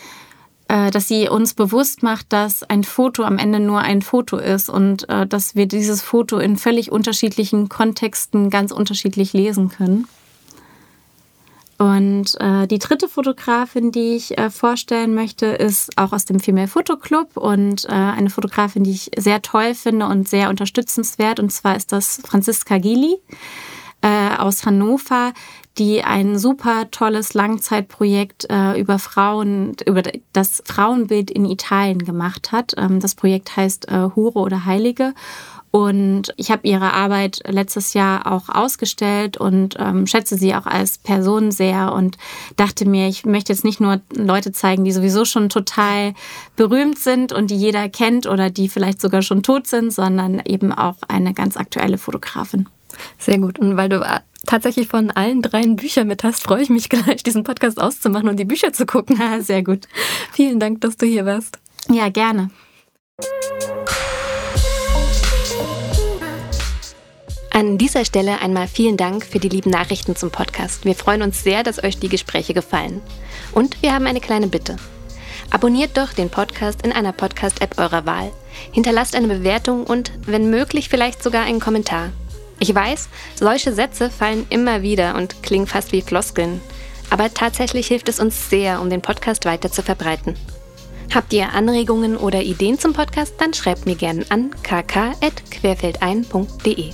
dass sie uns bewusst macht, dass ein Foto am Ende nur ein Foto ist und äh, dass wir dieses Foto in völlig unterschiedlichen Kontexten ganz unterschiedlich lesen können. Und äh, die dritte Fotografin, die ich äh, vorstellen möchte, ist auch aus dem Female Photo Club und äh, eine Fotografin, die ich sehr toll finde und sehr unterstützenswert. Und zwar ist das Franziska Gili. Äh, aus Hannover, die ein super tolles Langzeitprojekt äh, über Frauen, über das Frauenbild in Italien gemacht hat. Ähm, das Projekt heißt äh, Hure oder Heilige. Und ich habe ihre Arbeit letztes Jahr auch ausgestellt und ähm, schätze sie auch als Person sehr und dachte mir, ich möchte jetzt nicht nur Leute zeigen, die sowieso schon total berühmt sind und die jeder kennt oder die vielleicht sogar schon tot sind, sondern eben auch eine ganz aktuelle Fotografin. Sehr gut. Und weil du äh, tatsächlich von allen dreien Bücher mit hast, freue ich mich gleich, diesen Podcast auszumachen und die Bücher zu gucken. sehr gut. Vielen Dank, dass du hier warst. Ja, gerne. An dieser Stelle einmal vielen Dank für die lieben Nachrichten zum Podcast. Wir freuen uns sehr, dass euch die Gespräche gefallen. Und wir haben eine kleine Bitte. Abonniert doch den Podcast in einer Podcast-App eurer Wahl. Hinterlasst eine Bewertung und, wenn möglich, vielleicht sogar einen Kommentar. Ich weiß, solche Sätze fallen immer wieder und klingen fast wie Floskeln. Aber tatsächlich hilft es uns sehr, um den Podcast weiter zu verbreiten. Habt ihr Anregungen oder Ideen zum Podcast, dann schreibt mir gerne an kk.querfeldein.de.